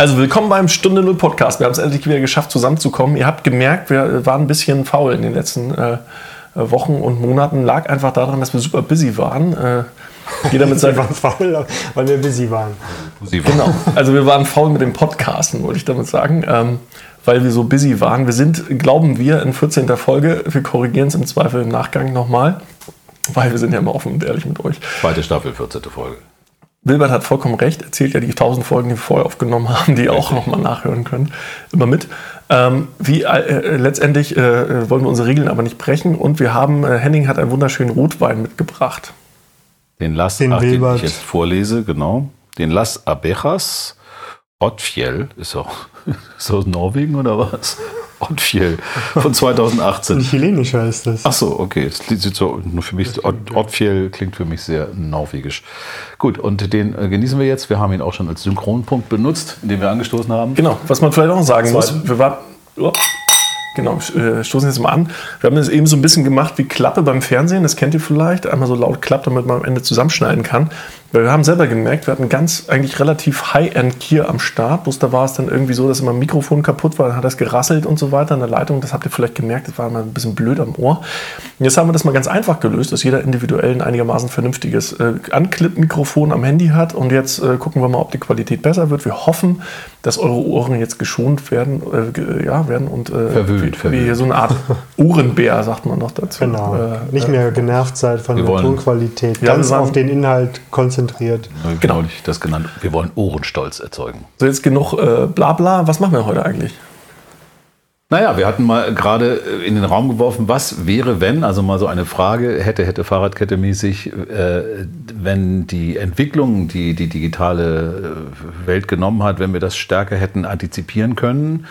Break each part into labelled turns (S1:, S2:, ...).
S1: Also willkommen beim Stunde Null Podcast. Wir haben es endlich wieder geschafft, zusammenzukommen. Ihr habt gemerkt, wir waren ein bisschen faul in den letzten äh, Wochen und Monaten. Lag einfach daran, dass wir super busy waren. Äh,
S2: jeder mit seinem. wir waren faul, weil wir busy waren.
S1: Genau. Also wir waren faul mit dem Podcasten, wollte ich damit sagen. Ähm, weil wir so busy waren. Wir sind, glauben wir, in 14. Folge. Wir korrigieren es im Zweifel im Nachgang nochmal. Weil wir sind ja immer offen und ehrlich mit euch.
S3: Zweite Staffel, 14. Folge.
S1: Wilbert hat vollkommen recht, erzählt ja die 1000 Folgen, die wir vorher aufgenommen haben, die ihr auch nochmal nachhören könnt, immer mit. Ähm, wie äh, letztendlich äh, wollen wir unsere Regeln aber nicht brechen und wir haben, äh, Henning hat einen wunderschönen Rotwein mitgebracht.
S3: Den Lass, den, ach, den ich jetzt vorlese, genau. Den Las Abejas Ottfjell, ist auch, ist aus Norwegen oder was? Ottfjell von 2018.
S2: Ein chilenischer ist das.
S3: Ach so, okay. Das sieht so, nur für mich, Ottfjell klingt für mich sehr norwegisch. Gut, und den äh, genießen wir jetzt. Wir haben ihn auch schon als Synchronpunkt benutzt, den wir angestoßen haben.
S1: Genau, was man vielleicht auch sagen muss, wir warten. Oh. Genau, äh, stoßen jetzt mal an. Wir haben das eben so ein bisschen gemacht wie Klappe beim Fernsehen, das kennt ihr vielleicht. Einmal so laut klappt, damit man am Ende zusammenschneiden kann. Weil wir haben selber gemerkt, wir hatten ganz eigentlich relativ High-End-Gear am Start. Bloß da war es dann irgendwie so, dass immer ein Mikrofon kaputt war, dann hat das gerasselt und so weiter in der Leitung. Das habt ihr vielleicht gemerkt, das war immer ein bisschen blöd am Ohr. Und jetzt haben wir das mal ganz einfach gelöst, dass jeder individuell ein einigermaßen vernünftiges äh, Anklipp-Mikrofon am Handy hat. Und jetzt äh, gucken wir mal, ob die Qualität besser wird. Wir hoffen, dass eure Ohren jetzt geschont werden, äh, ja, werden und
S3: äh, verwöhnt,
S1: verwöhnt. wie so eine Art Ohrenbär, sagt man noch dazu.
S2: Genau. Äh, Nicht mehr genervt seid von der Tonqualität. Ganz auf den Inhalt konzentriert konzentriert.
S3: Genau, ich das genannt. Wir wollen Ohrenstolz erzeugen.
S1: So, jetzt genug äh, Blabla. Was machen wir heute eigentlich?
S3: Naja, wir hatten mal gerade in den Raum geworfen, was wäre, wenn, also mal so eine Frage, hätte, hätte Fahrradkette mäßig, äh, wenn die Entwicklung, die die digitale äh, Welt genommen hat, wenn wir das stärker hätten antizipieren können,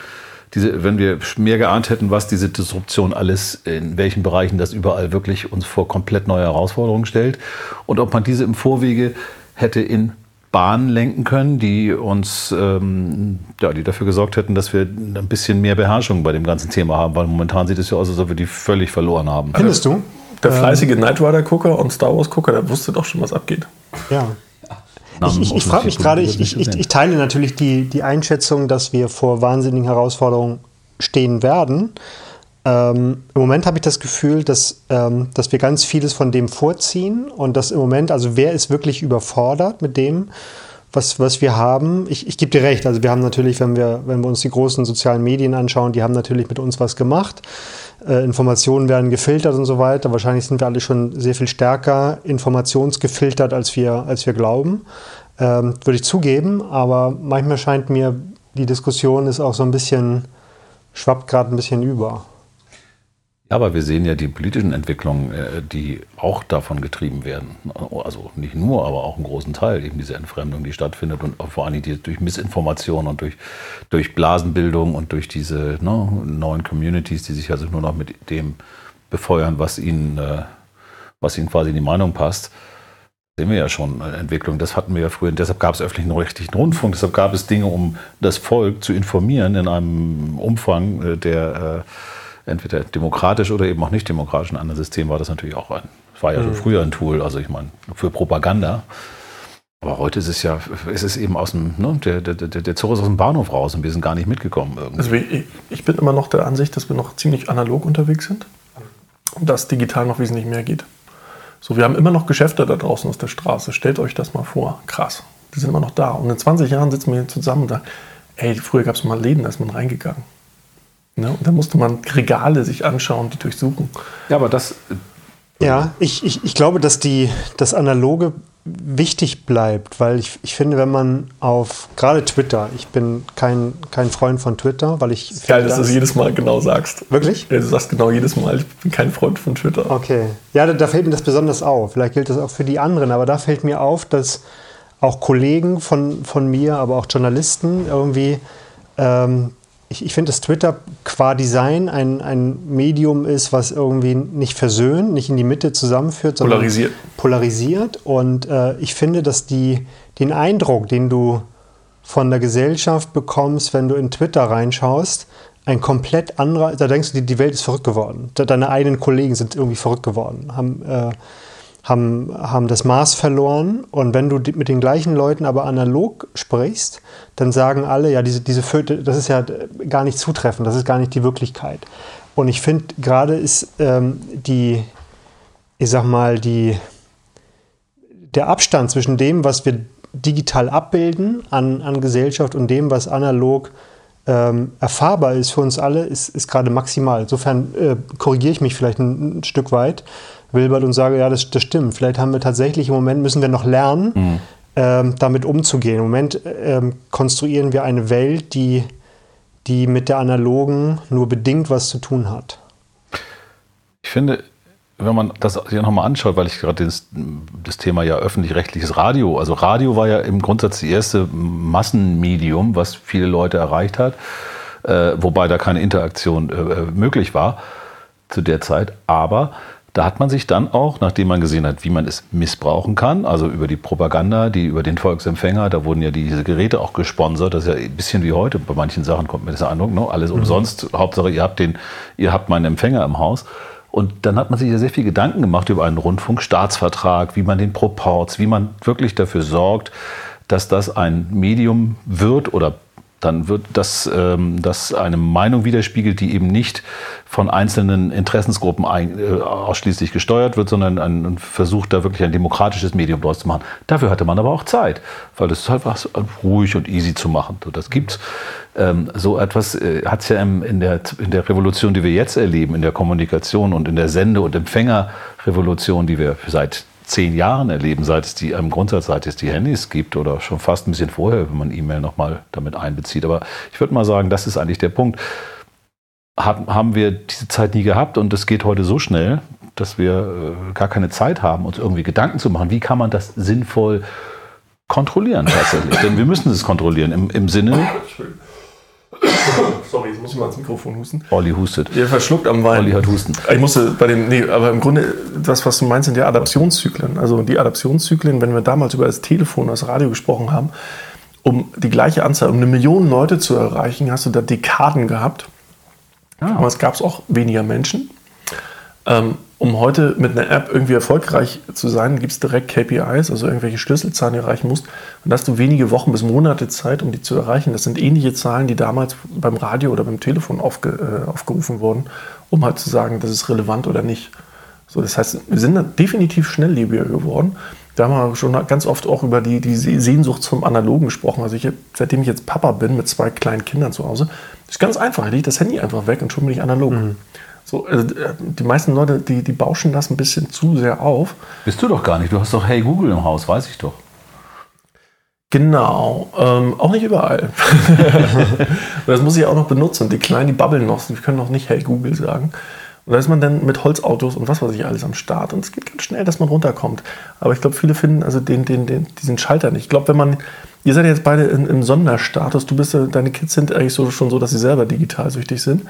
S3: diese, wenn wir mehr geahnt hätten, was diese Disruption alles, in welchen Bereichen das überall wirklich uns vor komplett neue Herausforderungen stellt und ob man diese im Vorwege hätte in Bahnen lenken können, die uns, ähm, ja, die dafür gesorgt hätten, dass wir ein bisschen mehr Beherrschung bei dem ganzen Thema haben, weil momentan sieht es ja aus, als ob wir die völlig verloren haben.
S1: Findest du? Der fleißige Knight Rider-Gucker und Star Wars-Gucker, der wusste doch schon, was abgeht.
S2: Ja. Ich, ich, ich frage mich gerade, ich, ich, ich, teile natürlich die, die Einschätzung, dass wir vor wahnsinnigen Herausforderungen stehen werden. Ähm, Im Moment habe ich das Gefühl, dass, ähm, dass wir ganz vieles von dem vorziehen und dass im Moment, also wer ist wirklich überfordert mit dem, was, was wir haben? Ich, ich gebe dir recht, also wir haben natürlich, wenn wir, wenn wir uns die großen sozialen Medien anschauen, die haben natürlich mit uns was gemacht. Äh, Informationen werden gefiltert und so weiter. Wahrscheinlich sind wir alle schon sehr viel stärker informationsgefiltert, als wir, als wir glauben. Ähm, würde ich zugeben, aber manchmal scheint mir, die Diskussion ist auch so ein bisschen, schwappt gerade ein bisschen über.
S3: Aber wir sehen ja die politischen Entwicklungen, äh, die auch davon getrieben werden. Also nicht nur, aber auch einen großen Teil, eben diese Entfremdung, die stattfindet und vor allem die, durch Missinformation und durch, durch Blasenbildung und durch diese ne, neuen Communities, die sich also nur noch mit dem befeuern, was ihnen, äh, was ihnen quasi in die Meinung passt. Sehen wir ja schon eine Entwicklung. Das hatten wir ja früher. Deshalb gab es öffentlichen rechtlichen Rundfunk. Deshalb gab es Dinge, um das Volk zu informieren in einem Umfang, äh, der entweder demokratisch oder eben auch nicht demokratisch. In anderen Systemen war das natürlich auch ein, war ja schon mhm. früher ein Tool, also ich meine, für Propaganda. Aber heute ist es ja, ist es eben aus dem, ne, der, der, der, der Zug ist aus dem Bahnhof raus und wir sind gar nicht mitgekommen. Irgendwie.
S1: Also ich, ich bin immer noch der Ansicht, dass wir noch ziemlich analog unterwegs sind und dass digital noch wesentlich mehr geht. So, wir haben immer noch Geschäfte da draußen aus der Straße. Stellt euch das mal vor. Krass. Die sind immer noch da. Und in 20 Jahren sitzen wir hier zusammen und sagen, ey, früher gab es mal Läden, da ist man reingegangen. Ne? Und da musste man Regale sich anschauen, die durchsuchen.
S3: Ja, aber das.
S2: Äh, ja, ich, ich, ich glaube, dass die, das Analoge wichtig bleibt, weil ich, ich finde, wenn man auf gerade Twitter, ich bin kein, kein Freund von Twitter, weil ich.
S1: Geil, dass du es jedes Mal genau sagst.
S2: Wirklich?
S1: Ja, du sagst genau jedes Mal, ich bin kein Freund von Twitter.
S2: Okay. Ja, da, da fällt mir das besonders auf. Vielleicht gilt das auch für die anderen, aber da fällt mir auf, dass auch Kollegen von, von mir, aber auch Journalisten irgendwie ähm, ich, ich finde, dass Twitter qua Design ein, ein Medium ist, was irgendwie nicht versöhnt, nicht in die Mitte zusammenführt,
S1: sondern polarisiert.
S2: polarisiert. Und äh, ich finde, dass die, den Eindruck, den du von der Gesellschaft bekommst, wenn du in Twitter reinschaust, ein komplett anderer, da denkst du, die, die Welt ist verrückt geworden. Deine eigenen Kollegen sind irgendwie verrückt geworden, haben, äh, haben, haben das Maß verloren. Und wenn du mit den gleichen Leuten aber analog sprichst, dann sagen alle, ja, diese, diese Föte, das ist ja gar nicht zutreffend, das ist gar nicht die Wirklichkeit. Und ich finde, gerade ist ähm, die, ich sag mal, die, der Abstand zwischen dem, was wir digital abbilden an, an Gesellschaft und dem, was analog ähm, erfahrbar ist für uns alle, ist, ist gerade maximal. Insofern äh, korrigiere ich mich vielleicht ein, ein, Stück weit, Wilbert, und sage, ja, das, das stimmt. Vielleicht haben wir tatsächlich im Moment, müssen wir noch lernen, mhm. ähm, damit umzugehen. Im Moment ähm, konstruieren wir eine Welt, die, die mit der analogen nur bedingt was zu tun hat.
S3: Ich finde, wenn man das sich nochmal anschaut, weil ich gerade das, das, Thema ja öffentlich-rechtliches Radio, also Radio war ja im Grundsatz die erste Massenmedium, was viele Leute erreicht hat, äh, wobei da keine Interaktion äh, möglich war zu der Zeit. Aber da hat man sich dann auch, nachdem man gesehen hat, wie man es missbrauchen kann, also über die Propaganda, die über den Volksempfänger, da wurden ja diese Geräte auch gesponsert, das ist ja ein bisschen wie heute, bei manchen Sachen kommt mir das Eindruck, ne? alles mhm. umsonst, Hauptsache ihr habt, den, ihr habt meinen Empfänger im Haus. Und dann hat man sich ja sehr viel Gedanken gemacht über einen Rundfunkstaatsvertrag, wie man den Proports, wie man wirklich dafür sorgt, dass das ein Medium wird oder dann wird das, ähm, das eine Meinung widerspiegelt, die eben nicht von einzelnen Interessensgruppen ein, äh, ausschließlich gesteuert wird, sondern ein, versucht, da wirklich ein demokratisches Medium draus zu machen. Dafür hatte man aber auch Zeit, weil das ist einfach ruhig und easy zu machen. So, das gibt's. Ähm, so etwas äh, hat es ja im, in, der, in der Revolution, die wir jetzt erleben, in der Kommunikation und in der Sende- und Empfängerrevolution, die wir seit zehn Jahren erleben, seit es die im Grundsatz, seit es die Handys gibt oder schon fast ein bisschen vorher, wenn man E-Mail nochmal damit einbezieht. Aber ich würde mal sagen, das ist eigentlich der Punkt. haben wir diese Zeit nie gehabt und es geht heute so schnell, dass wir äh, gar keine Zeit haben, uns irgendwie Gedanken zu machen, wie kann man das sinnvoll kontrollieren tatsächlich. Denn wir müssen es kontrollieren im, im Sinne
S1: Sorry, jetzt muss ich mal ins Mikrofon husten.
S3: Olli hustet.
S1: Ihr verschluckt am Wein.
S3: Olli hat Husten.
S1: Ich musste bei dem, nee, aber im Grunde, das, was du meinst, sind ja Adaptionszyklen. Also die Adaptionszyklen, wenn wir damals über das Telefon, das Radio gesprochen haben, um die gleiche Anzahl, um eine Million Leute zu erreichen, hast du da Dekaden gehabt. Ah. Aber es gab auch weniger Menschen. Ähm, um heute mit einer App irgendwie erfolgreich zu sein, gibt es direkt KPIs, also irgendwelche Schlüsselzahlen, die du erreichen musst. Und hast du wenige Wochen bis Monate Zeit, um die zu erreichen. Das sind ähnliche Zahlen, die damals beim Radio oder beim Telefon aufge, äh, aufgerufen wurden, um halt zu sagen, das ist relevant oder nicht. So, das heißt, wir sind definitiv schnelllebiger geworden. Da haben wir schon ganz oft auch über die, die Sehnsucht zum Analogen gesprochen. Also ich, seitdem ich jetzt Papa bin mit zwei kleinen Kindern zu Hause, ist ganz einfach. Ich lege das Handy einfach weg und schon bin ich analog. Mhm. So, also äh, die meisten Leute, die, die bauschen das ein bisschen zu sehr auf.
S3: Bist du doch gar nicht. Du hast doch Hey Google im Haus, weiß ich doch.
S1: Genau, ähm, auch nicht überall. das muss ich auch noch benutzen. Die Kleinen, die babbeln noch, die können noch nicht Hey Google sagen. Und da ist man dann mit Holzautos und was weiß ich alles am Start. Und es geht ganz schnell, dass man runterkommt. Aber ich glaube, viele finden also den, den, den, diesen Schalter nicht. Ich glaube, wenn man, ihr seid jetzt beide in, im Sonderstatus, du bist, deine Kids sind eigentlich so, schon so, dass sie selber digital süchtig sind.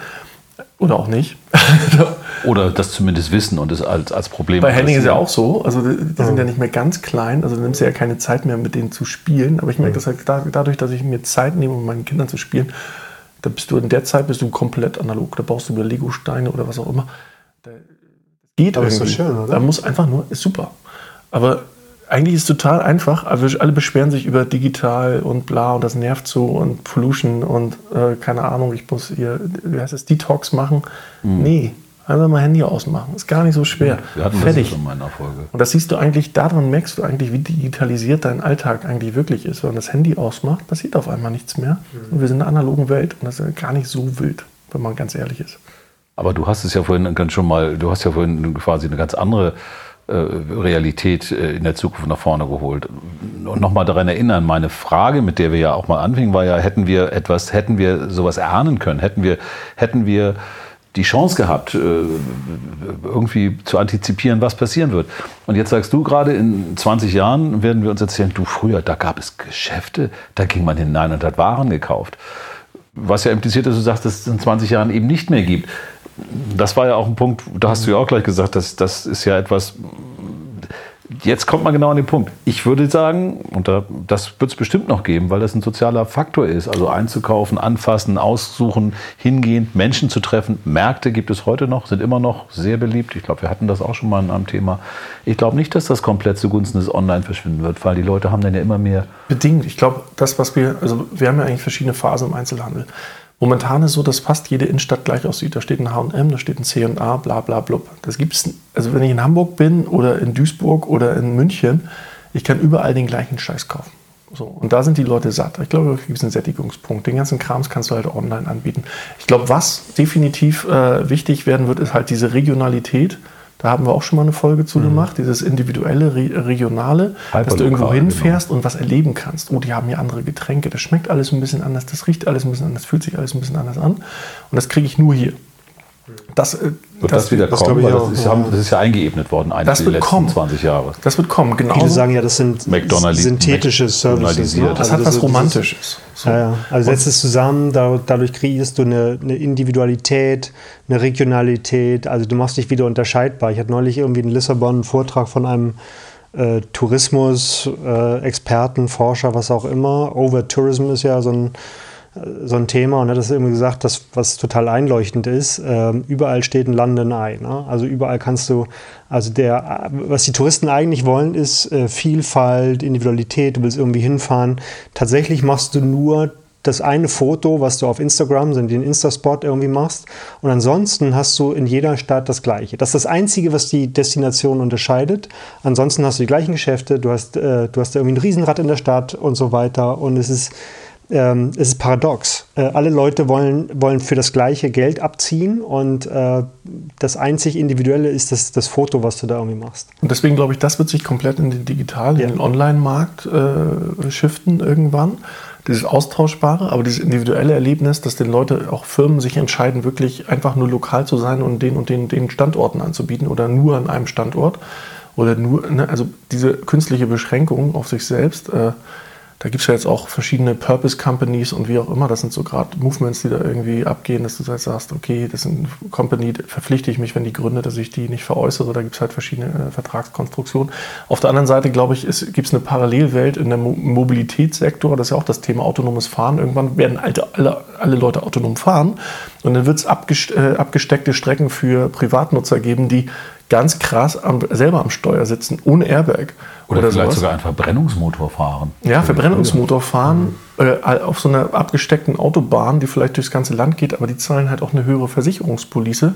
S1: Oder auch nicht.
S3: Oder das zumindest wissen und es als, als Problem.
S1: Bei Henning ist ja auch so. Also die, die sind ja nicht mehr ganz klein. Also du nimmst ja keine Zeit mehr, mit denen zu spielen. Aber ich merke das halt dadurch, dass ich mir Zeit nehme, um mit meinen Kindern zu spielen. Da bist du in der Zeit bist du komplett analog. Da baust du über Lego-Steine oder was auch immer. Da geht Aber irgendwie. Ist so schön, oder? Da muss einfach nur, ist super. Aber eigentlich ist es total einfach. Also alle beschweren sich über digital und bla und das nervt so und Pollution und äh, keine Ahnung, ich muss hier, wie heißt das, Detox machen. Mhm. Nee, einfach mal Handy ausmachen. Ist gar nicht so schwer.
S3: Wir hatten Fertig. das schon mal in der Folge.
S1: Und das siehst du eigentlich, daran merkst du eigentlich, wie digitalisiert dein Alltag eigentlich wirklich ist. Wenn man das Handy ausmacht, passiert auf einmal nichts mehr. Mhm. Und wir sind in einer analogen Welt und das ist gar nicht so wild, wenn man ganz ehrlich ist.
S3: Aber du hast es ja vorhin ganz schon mal, du hast ja vorhin quasi eine ganz andere Realität äh, in der Zukunft nach vorne geholt. Und nochmal daran erinnern, meine Frage, mit der wir ja auch mal anfingen, war ja, hätten wir etwas, hätten wir sowas erahnen können, hätten wir, hätten wir die Chance gehabt, äh, irgendwie zu antizipieren, was passieren wird. Und jetzt sagst du gerade, in 20 Jahren werden wir uns erzählen, du früher, da gab es Geschäfte, da ging man hinein und hat Waren gekauft. Was ja impliziert, dass du sagst, dass es in 20 Jahren eben nicht mehr gibt das war ja auch ein Punkt, da hast du ja auch gleich gesagt, dass das ist ja etwas, Jetzt kommt man genau an den Punkt. Ich würde sagen, und da, das wird es bestimmt noch geben, weil das ein sozialer Faktor ist. Also einzukaufen, anfassen, aussuchen, hingehen, Menschen zu treffen. Märkte gibt es heute noch, sind immer noch sehr beliebt. Ich glaube, wir hatten das auch schon mal am Thema. Ich glaube nicht, dass das komplett zugunsten des Online verschwinden wird, weil die Leute haben dann ja immer mehr.
S1: Bedingt. Ich glaube, das, was wir, also wir haben ja eigentlich verschiedene Phasen im Einzelhandel. Momentan ist so, dass fast jede Innenstadt gleich aussieht. Da steht ein H&M, da steht ein C&A, bla bla blub. Das gibt's, also wenn ich in Hamburg bin oder in Duisburg oder in München, ich kann überall den gleichen Scheiß kaufen. So, und da sind die Leute satt. Ich glaube, da gibt es einen Sättigungspunkt. Den ganzen Krams kannst du halt online anbieten. Ich glaube, was definitiv äh, wichtig werden wird, ist halt diese Regionalität da haben wir auch schon mal eine Folge zu mhm. gemacht, dieses individuelle, re regionale, dass du irgendwo hinfährst genau. und was erleben kannst. Oh, die haben hier andere Getränke, das schmeckt alles ein bisschen anders, das riecht alles ein bisschen anders, fühlt sich alles ein bisschen anders an. Und das kriege ich nur hier.
S3: Das, äh, wird das, das wieder das kommen? Das ist, ja. das, ist, ja eingeebnet worden,
S1: eigentlich das wird die letzten kommen.
S3: 20 Jahre.
S1: Das wird kommen,
S2: genau. Viele sagen ja, das sind synthetische Services.
S1: Ne? Das also hat was Romantisches.
S2: So. Ja, ja. Also setzt es zusammen, dadurch kreierst du eine, eine, Individualität, eine Regionalität. Also du machst dich wieder unterscheidbar. Ich hatte neulich irgendwie in Lissabon einen Vortrag von einem äh, Tourismus-Experten, äh, Forscher, was auch immer. Over-Tourism ist ja so ein so ein Thema und hat das irgendwie gesagt, dass, was total einleuchtend ist, äh, überall steht ein Land in Ei. Ne? Also überall kannst du, also der, was die Touristen eigentlich wollen, ist äh, Vielfalt, Individualität, du willst irgendwie hinfahren. Tatsächlich machst du nur das eine Foto, was du auf Instagram, so den Insta-Spot irgendwie machst. Und ansonsten hast du in jeder Stadt das Gleiche. Das ist das Einzige, was die Destination unterscheidet. Ansonsten hast du die gleichen Geschäfte, du hast, äh, du hast irgendwie ein Riesenrad in der Stadt und so weiter. Und es ist, ähm, es ist paradox. Äh, alle Leute wollen, wollen für das gleiche Geld abziehen und äh, das einzig Individuelle ist das, das Foto, was du da irgendwie machst.
S1: Und deswegen glaube ich, das wird sich komplett in den digitalen, ja. in den Online-Markt äh, shiften irgendwann. Dieses Austauschbare, aber dieses individuelle Erlebnis, dass den Leute, auch Firmen sich entscheiden, wirklich einfach nur lokal zu sein und den und den, den Standorten anzubieten oder nur an einem Standort. Oder nur, ne, also diese künstliche Beschränkung auf sich selbst. Äh, da gibt es ja jetzt auch verschiedene Purpose Companies und wie auch immer. Das sind so gerade Movements, die da irgendwie abgehen, dass du halt sagst, okay, das ist eine Company, verpflichte ich mich, wenn die gründet, dass ich die nicht veräußere. Da gibt es halt verschiedene äh, Vertragskonstruktionen. Auf der anderen Seite, glaube ich, gibt es eine Parallelwelt in dem Mo Mobilitätssektor. Das ist ja auch das Thema autonomes Fahren. Irgendwann werden alte, alle, alle Leute autonom fahren und dann wird es äh, abgesteckte Strecken für Privatnutzer geben, die ganz krass am, selber am Steuer sitzen, ohne Airbag.
S3: Oder, oder vielleicht sowas. sogar einen Verbrennungsmotor fahren.
S1: Ja, Verbrennungsmotor fahren mhm. äh, auf so einer abgesteckten Autobahn, die vielleicht durchs ganze Land geht, aber die zahlen halt auch eine höhere Versicherungspolice.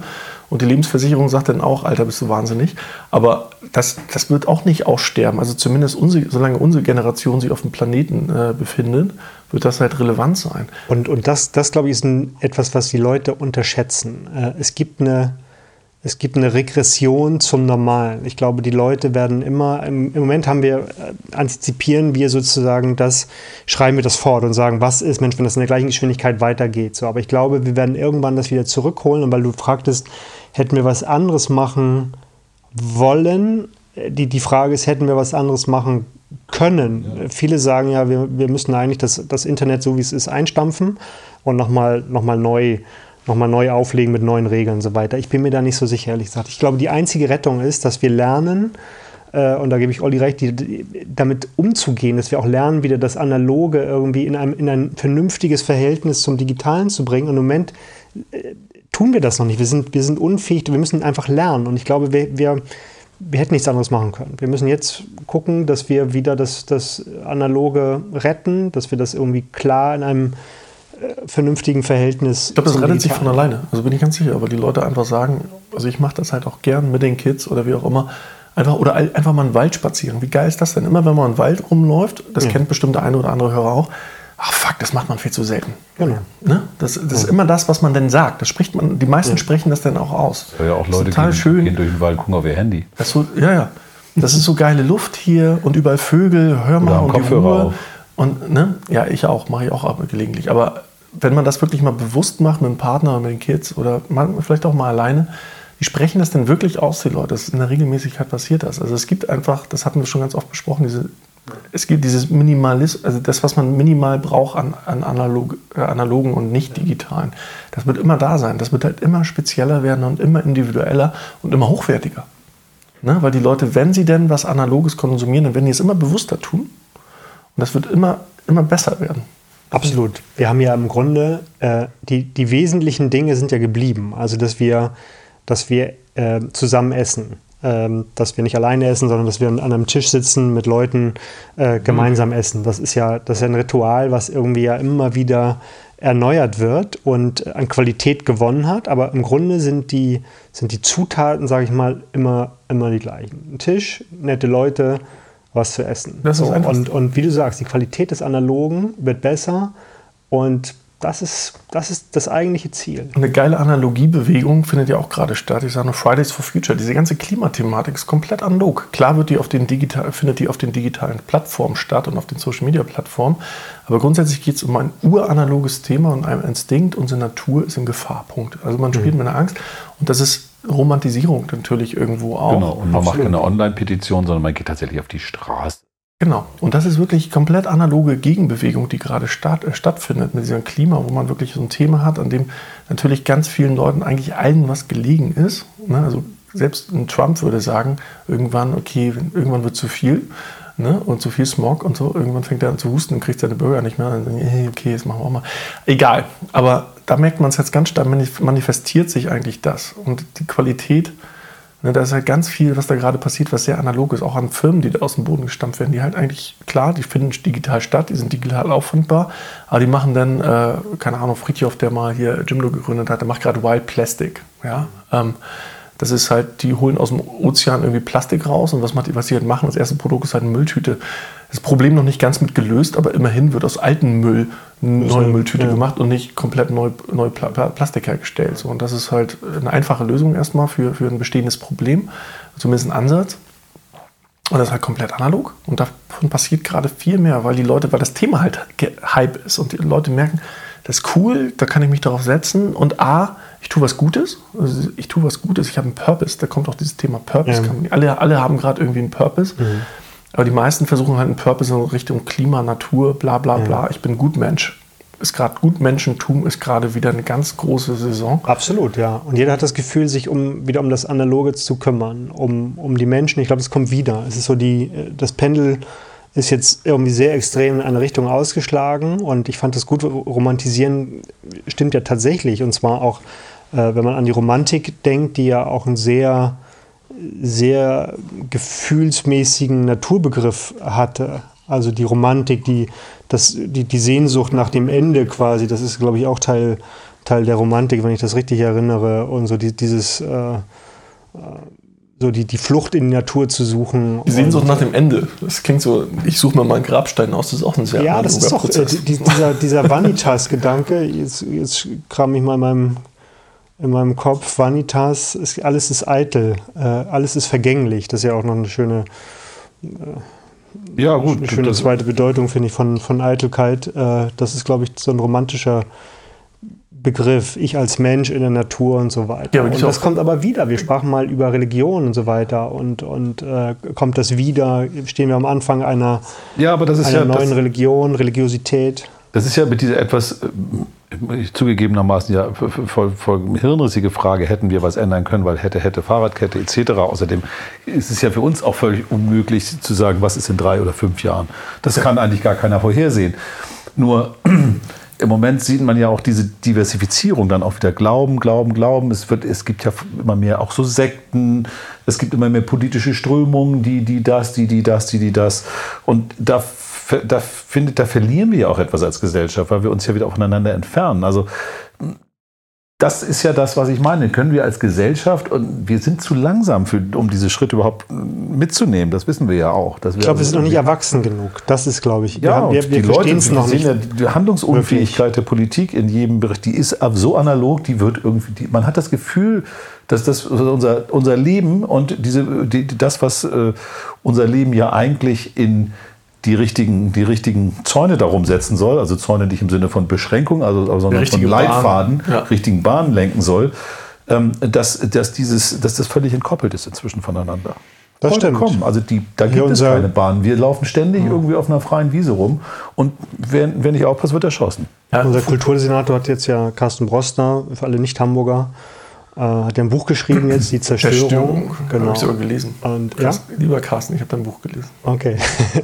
S1: Und die Lebensversicherung sagt dann auch, Alter, bist du wahnsinnig. Aber das, das wird auch nicht aussterben. Also zumindest unsere, solange unsere Generation sich auf dem Planeten äh, befindet, wird das halt relevant sein.
S2: Und, und das, das, glaube ich, ist ein, etwas, was die Leute unterschätzen. Äh, es gibt eine es gibt eine Regression zum Normalen. Ich glaube, die Leute werden immer, im, im, Moment haben wir, äh, antizipieren wir sozusagen das, schreiben wir das fort und sagen, was ist, Mensch, wenn das in der gleichen Geschwindigkeit weitergeht. So, aber ich glaube, wir werden irgendwann das wieder zurückholen und weil du fragtest, hätten wir was anderes machen wollen? Die, die Frage ist, hätten wir was anderes machen können? Ja. Viele sagen ja, wir, wir müssen eigentlich das, das Internet so wie es ist einstampfen und nochmal noch mal neu nochmal neu auflegen mit neuen Regeln und so weiter. Ich bin mir da nicht so sicher, ehrlich gesagt. Ich glaube, die einzige Rettung ist, dass wir lernen, äh, und da gebe ich Olli recht, die, die, damit umzugehen, dass wir auch lernen, wieder das Analoge irgendwie in, einem, in ein vernünftiges Verhältnis zum Digitalen zu bringen. Und im Moment äh, tun wir das noch nicht. Wir sind, wir sind unfähig, wir müssen einfach lernen. Und ich glaube, wir, wir, wir hätten nichts anderes machen können. Wir müssen jetzt gucken, dass wir wieder das, das Analoge retten, dass wir das irgendwie klar in einem vernünftigen Verhältnis.
S1: Ich glaube, das rettet sich von alleine. Also bin ich ganz sicher, weil die Leute einfach sagen, also ich mache das halt auch gern mit den Kids oder wie auch immer. Einfach, oder einfach mal einen Wald spazieren. Wie geil ist das denn? Immer wenn man im Wald rumläuft, das ja. kennt bestimmt der eine oder andere Hörer auch, ach fuck, das macht man viel zu selten. Genau. Ne? Das, das ja. ist immer das, was man denn sagt. Das spricht man, die meisten ja. sprechen das dann auch aus.
S3: Ja, auch Leute total
S1: gehen, schön.
S3: gehen durch den Wald, gucken auf ihr Handy.
S1: Das so, ja, ja. Das ist so geile Luft hier und überall Vögel, hör mal und
S3: Kopfhörer die Ruhe. Auf.
S1: Und ne, ja, ich auch, mache ich auch gelegentlich. Aber wenn man das wirklich mal bewusst macht mit dem Partner, mit den Kids oder man, vielleicht auch mal alleine, wie sprechen das denn wirklich aus, die Leute? Das ist in der Regelmäßigkeit passiert das. Also es gibt einfach, das hatten wir schon ganz oft besprochen, diese, es gibt dieses Minimalismus, also das, was man minimal braucht an, an analog, äh, analogen und nicht digitalen, das wird immer da sein. Das wird halt immer spezieller werden und immer individueller und immer hochwertiger. Ne? Weil die Leute, wenn sie denn was Analoges konsumieren, dann werden die es immer bewusster tun. Und das wird immer, immer besser werden.
S2: Absolut. Wir haben ja im Grunde, äh, die, die wesentlichen Dinge sind ja geblieben. Also, dass wir, dass wir äh, zusammen essen. Ähm, dass wir nicht alleine essen, sondern dass wir an einem Tisch sitzen, mit Leuten äh, gemeinsam mhm. essen. Das ist, ja, das ist ja ein Ritual, was irgendwie ja immer wieder erneuert wird und an Qualität gewonnen hat. Aber im Grunde sind die, sind die Zutaten, sage ich mal, immer, immer die gleichen. Ein Tisch, nette Leute, was zu essen. Das ist so, und, und wie du sagst, die Qualität des Analogen wird besser und das ist, das ist das eigentliche Ziel.
S1: Eine geile Analogiebewegung findet ja auch gerade statt. Ich sage nur Fridays for Future. Diese ganze Klimathematik ist komplett analog. Klar wird die auf den digital, findet die auf den digitalen Plattformen statt und auf den Social Media Plattformen. Aber grundsätzlich geht es um ein uranaloges Thema und ein Instinkt. Unsere Natur ist im Gefahrpunkt. Also man spielt mhm. mit einer Angst. Und das ist Romantisierung natürlich irgendwo auch. Genau,
S3: und man Absolut. macht keine Online-Petition, sondern man geht tatsächlich auf die Straße.
S1: Genau. Und das ist wirklich komplett analoge Gegenbewegung, die gerade statt, äh, stattfindet mit diesem Klima, wo man wirklich so ein Thema hat, an dem natürlich ganz vielen Leuten eigentlich allen was gelegen ist. Ne? Also selbst ein Trump würde sagen, irgendwann, okay, irgendwann wird zu viel ne? und zu viel Smog und so. Irgendwann fängt er an zu husten und kriegt seine Bürger nicht mehr. Und dann, hey, okay, das machen wir auch mal. Egal. Aber da merkt man es jetzt ganz stark, manifestiert sich eigentlich das. Und die Qualität Ne, da ist halt ganz viel, was da gerade passiert, was sehr analog ist, auch an Firmen, die da aus dem Boden gestampft werden, die halt eigentlich, klar, die finden digital statt, die sind digital auffindbar, aber die machen dann, äh, keine Ahnung, Fritjof, der mal hier Jimdo gegründet hat, der macht gerade Wild Plastic. Ja? Ähm, das ist halt, die holen aus dem Ozean irgendwie Plastik raus und was, was die halt machen, das erste Produkt ist halt eine Mülltüte. Das Problem noch nicht ganz mit gelöst, aber immerhin wird aus altem Müll eine neue Mülltüte ja. gemacht und nicht komplett neu, neu Plastik hergestellt. So, und das ist halt eine einfache Lösung erstmal für, für ein bestehendes Problem, zumindest ein Ansatz. Und das ist halt komplett analog. Und davon passiert gerade viel mehr, weil die Leute, weil das Thema halt Hype ist und die Leute merken, das ist cool, da kann ich mich darauf setzen. Und A, ich tue was Gutes. Also ich tue was Gutes, ich habe einen Purpose. Da kommt auch dieses Thema Purpose. Ja. Alle, alle haben gerade irgendwie einen Purpose. Mhm. Aber die meisten versuchen halt einen Purpose in Richtung Klima, Natur, bla bla bla. Ich bin Gutmensch. Ist gerade Gutmenschentum ist gerade wieder eine ganz große Saison.
S2: Absolut, ja. Und jeder hat das Gefühl, sich um wieder um das Analoge zu kümmern, um, um die Menschen. Ich glaube, es kommt wieder. Es ist so die, das Pendel ist jetzt irgendwie sehr extrem in eine Richtung ausgeschlagen und ich fand das gut. Romantisieren stimmt ja tatsächlich und zwar auch, äh, wenn man an die Romantik denkt, die ja auch einen sehr, sehr gefühlsmäßigen Naturbegriff hatte. Also die Romantik, die, das, die, die Sehnsucht nach dem Ende quasi, das ist, glaube ich, auch Teil, Teil der Romantik, wenn ich das richtig erinnere. Und so die, dieses äh, äh so die, die Flucht in die Natur zu suchen.
S1: Die Sehnsucht nach dem Ende. Das klingt so, ich suche mir mal einen Grabstein aus, das ist auch ein sehr
S2: Ja, das ist doch äh, dieser, dieser Vanitas-Gedanke. Jetzt, jetzt kram ich mal in meinem, in meinem Kopf. Vanitas, ist, alles ist eitel, äh, alles ist vergänglich. Das ist ja auch noch eine schöne. Äh, ja, gut. Eine schöne zweite Bedeutung, finde ich, von, von Eitelkeit. Äh, das ist, glaube ich, so ein romantischer Begriff, ich als Mensch in der Natur und so weiter. Ja, und das kommt aber wieder. Wir sprachen mal über Religion und so weiter und, und äh, kommt das wieder? Stehen wir am Anfang einer,
S3: ja, aber das ist einer
S2: ja, neuen Religion, Religiosität?
S3: Das ist ja mit dieser etwas äh, zugegebenermaßen ja voll, voll hirnrissige Frage, hätten wir was ändern können, weil hätte, hätte, Fahrradkette etc. Außerdem ist es ja für uns auch völlig unmöglich zu sagen, was ist in drei oder fünf Jahren. Das kann eigentlich gar keiner vorhersehen. Nur im Moment sieht man ja auch diese Diversifizierung dann auch wieder. Glauben, Glauben, Glauben. Es, wird, es gibt ja immer mehr auch so Sekten. Es gibt immer mehr politische Strömungen, die, die das, die, die das, die, die das. Und da, da, findet, da verlieren wir ja auch etwas als Gesellschaft, weil wir uns ja wieder voneinander entfernen. Also das ist ja das, was ich meine. Können wir als Gesellschaft, und wir sind zu langsam, für, um diese Schritte überhaupt mitzunehmen, das wissen wir ja auch.
S2: ich glaube, wir sind noch nicht erwachsen genug. Das ist, glaube ich,
S3: ja, wir, wir, wir die Leute es noch nicht. Ja, die Handlungsunfähigkeit der Politik in jedem Bericht, die ist so analog, die wird irgendwie, die, man hat das Gefühl, dass das unser, unser Leben und diese, die, das, was äh, unser Leben ja eigentlich in die richtigen, die richtigen Zäune darum setzen soll, also Zäune nicht im Sinne von Beschränkung, also, sondern von Leitfaden, Bahn. Ja. richtigen Bahnen lenken soll, ähm, dass, dass, dieses, dass das völlig entkoppelt ist inzwischen voneinander.
S2: Das Vollkommen. stimmt.
S3: Also die, da gibt es keine Bahn. Wir laufen ständig ja. irgendwie auf einer freien Wiese rum und wer, wer nicht aufpasst, wird erschossen.
S2: Ja, unser Kultursenator hat jetzt ja Carsten Brostner, für alle Nicht-Hamburger, Äh, hat ja ein Buch geschrieben jetzt, Die Zerstörung. Zerstörung,
S1: genau. Habe ich sogar gelesen.
S2: Und, ja?
S1: Lieber Carsten, ich habe dein Buch gelesen.
S2: Okay.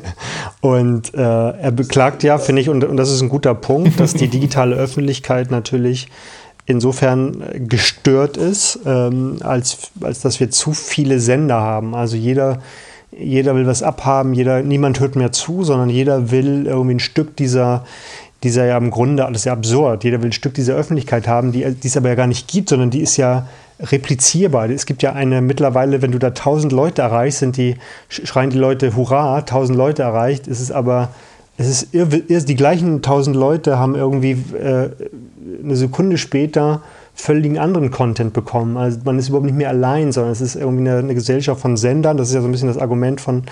S2: und äh, er beklagt ja, finde ich, und, und das ist ein guter Punkt, dass die digitale Öffentlichkeit natürlich insofern gestört ist, ähm, als, als dass wir zu viele Sender haben. Also jeder, jeder will was abhaben, jeder, niemand hört mehr zu, sondern jeder will irgendwie ein Stück dieser, dieser ja im Grunde alles ja absurd. Jeder will ein Stück dieser Öffentlichkeit haben, die, die es aber ja gar nicht gibt, sondern die ist ja replizierbar. Es gibt ja eine mittlerweile, wenn du da tausend Leute erreichst, sind die, schreien die Leute Hurra, tausend Leute erreicht, ist es aber, es ist irr, die gleichen tausend Leute haben irgendwie äh, eine Sekunde später völligen anderen Content bekommen. Also man ist überhaupt nicht mehr allein, sondern es ist irgendwie eine, eine Gesellschaft von Sendern. Das ist ja so ein bisschen das Argument von,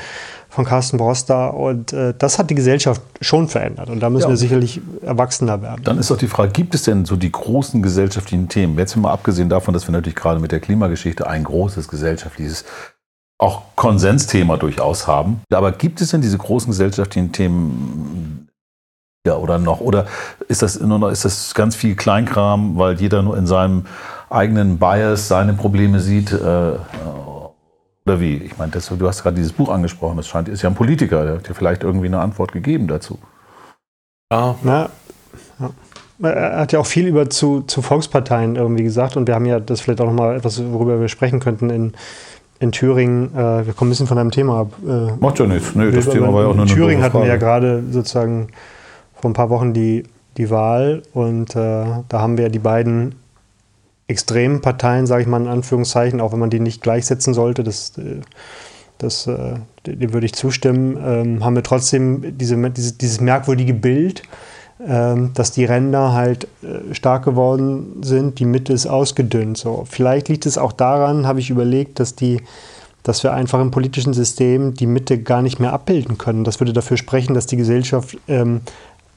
S2: von Carsten Broster. Und äh, das hat die Gesellschaft schon verändert. Und da müssen ja. wir sicherlich erwachsener werden.
S3: Dann ist doch die Frage, gibt es denn so die großen gesellschaftlichen Themen? Jetzt mal abgesehen davon, dass wir natürlich gerade mit der Klimageschichte ein großes gesellschaftliches auch Konsensthema durchaus haben. Aber gibt es denn diese großen gesellschaftlichen Themen ja, oder noch? Oder ist das, ist das ganz viel Kleinkram, weil jeder nur in seinem eigenen Bias seine Probleme sieht? Äh, oder wie? Ich meine, du hast gerade dieses Buch angesprochen. Das scheint, ist ja ein Politiker, der hat dir vielleicht irgendwie eine Antwort gegeben dazu.
S2: Ja, na, ja. Er hat ja auch viel über zu, zu Volksparteien irgendwie gesagt und wir haben ja das vielleicht auch nochmal etwas, worüber wir sprechen könnten in, in Thüringen. Äh, wir kommen ein bisschen von einem Thema ab.
S3: Äh, Macht ja nichts. Nee, das Thema war ja auch nur
S2: In Thüringen hatten wir ja gerade sozusagen vor ein paar Wochen die, die Wahl und äh, da haben wir die beiden extremen Parteien, sage ich mal in Anführungszeichen, auch wenn man die nicht gleichsetzen sollte, das, äh, das, äh, dem würde ich zustimmen, ähm, haben wir trotzdem diese, dieses, dieses merkwürdige Bild, ähm, dass die Ränder halt äh, stark geworden sind, die Mitte ist ausgedünnt. So. Vielleicht liegt es auch daran, habe ich überlegt, dass die dass wir einfach im politischen System die Mitte gar nicht mehr abbilden können. Das würde dafür sprechen, dass die Gesellschaft ähm,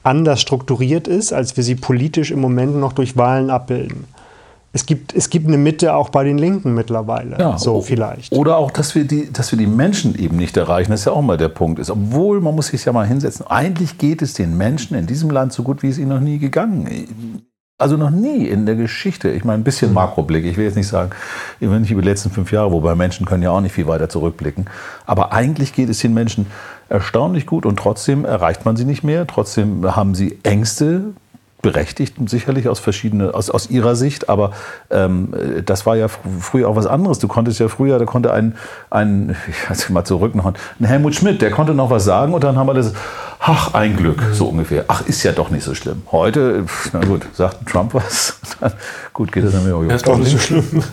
S2: anders strukturiert ist, als wir sie politisch im Moment noch durch Wahlen abbilden es gibt, es gibt eine Mitte auch bei den Linken mittlerweile. Ja, so vielleicht.
S3: Oder auch, dass wir, die, dass wir die Menschen eben nicht erreichen. Das ist ja auch mal der Punkt. Ist. Obwohl, man muss sich ja mal hinsetzen. Eigentlich geht es den Menschen in diesem Land so gut, wie es ihnen noch nie gegangen also noch nie in der Geschichte. Ich meine, ein bisschen. Makroblick. Ich will jetzt nicht sagen, nicht über die letzten fünf Jahre, wobei Menschen können ja auch nicht viel weiter zurückblicken. Aber eigentlich geht es den Menschen erstaunlich gut und trotzdem erreicht man sie nicht mehr. Trotzdem haben sie Ängste, berechtigt, sicherlich aus verschiedene, aus, aus ihrer Sicht, aber ähm, das war ja früher auch was anderes. Du konntest ja früher, da konnte ein, ein ich weiß mal zurück noch, ein Helmut Schmidt, der konnte noch was sagen und dann haben wir das, ach, ein Glück, so ungefähr. Ach, ist ja doch nicht so schlimm. Heute, na gut, sagt Trump was, dann, gut, geht das dann wieder.
S1: Oh, ist doch nicht nicht so schlimm.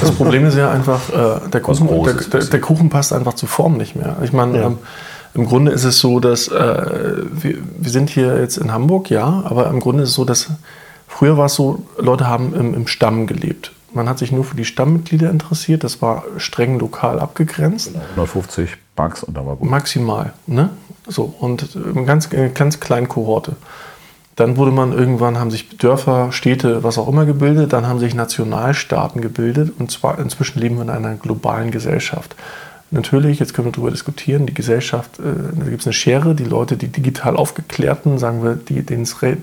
S1: Das Problem ist ja einfach, äh, der, Kuchen, der, der, der, Kuchen passt einfach zur Form nicht mehr. Ich meine, ja. ähm, im Grunde ist es so, dass äh, wir, wir, sind hier jetzt in Hamburg, ja, aber im Grunde ist es so, dass früher war es so, Leute haben im, im Stamm gelebt. Man hat sich nur für die Stammmitglieder interessiert, das war streng lokal abgegrenzt.
S3: 150 Bucks und da war
S1: gut. Maximal, ne? So, und eine ganz, ganz kleine Kohorte. Dann wurde man irgendwann, haben sich Dörfer, Städte, was auch immer gebildet, dann haben sich Nationalstaaten gebildet und zwar inzwischen leben wir in einer globalen Gesellschaft. Natürlich, jetzt können wir darüber diskutieren, die Gesellschaft, äh, da gibt es eine Schere, die Leute, die digital aufgeklärten, sagen wir, denen es re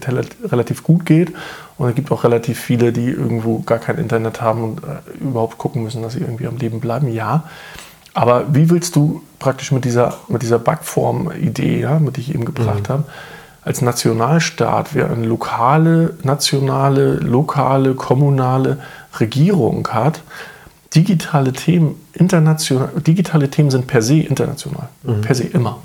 S1: relativ gut geht. Und es gibt auch relativ viele, die irgendwo gar kein Internet haben und äh, überhaupt gucken müssen, dass sie irgendwie am Leben bleiben. Ja. Aber wie willst du praktisch mit dieser, mit dieser Backform-Idee, ja, mit die ich eben gebracht mhm. habe, als Nationalstaat, wer eine lokale, nationale, lokale, kommunale Regierung hat, digitale Themen international, digitale Themen sind per se international, mhm. per se immer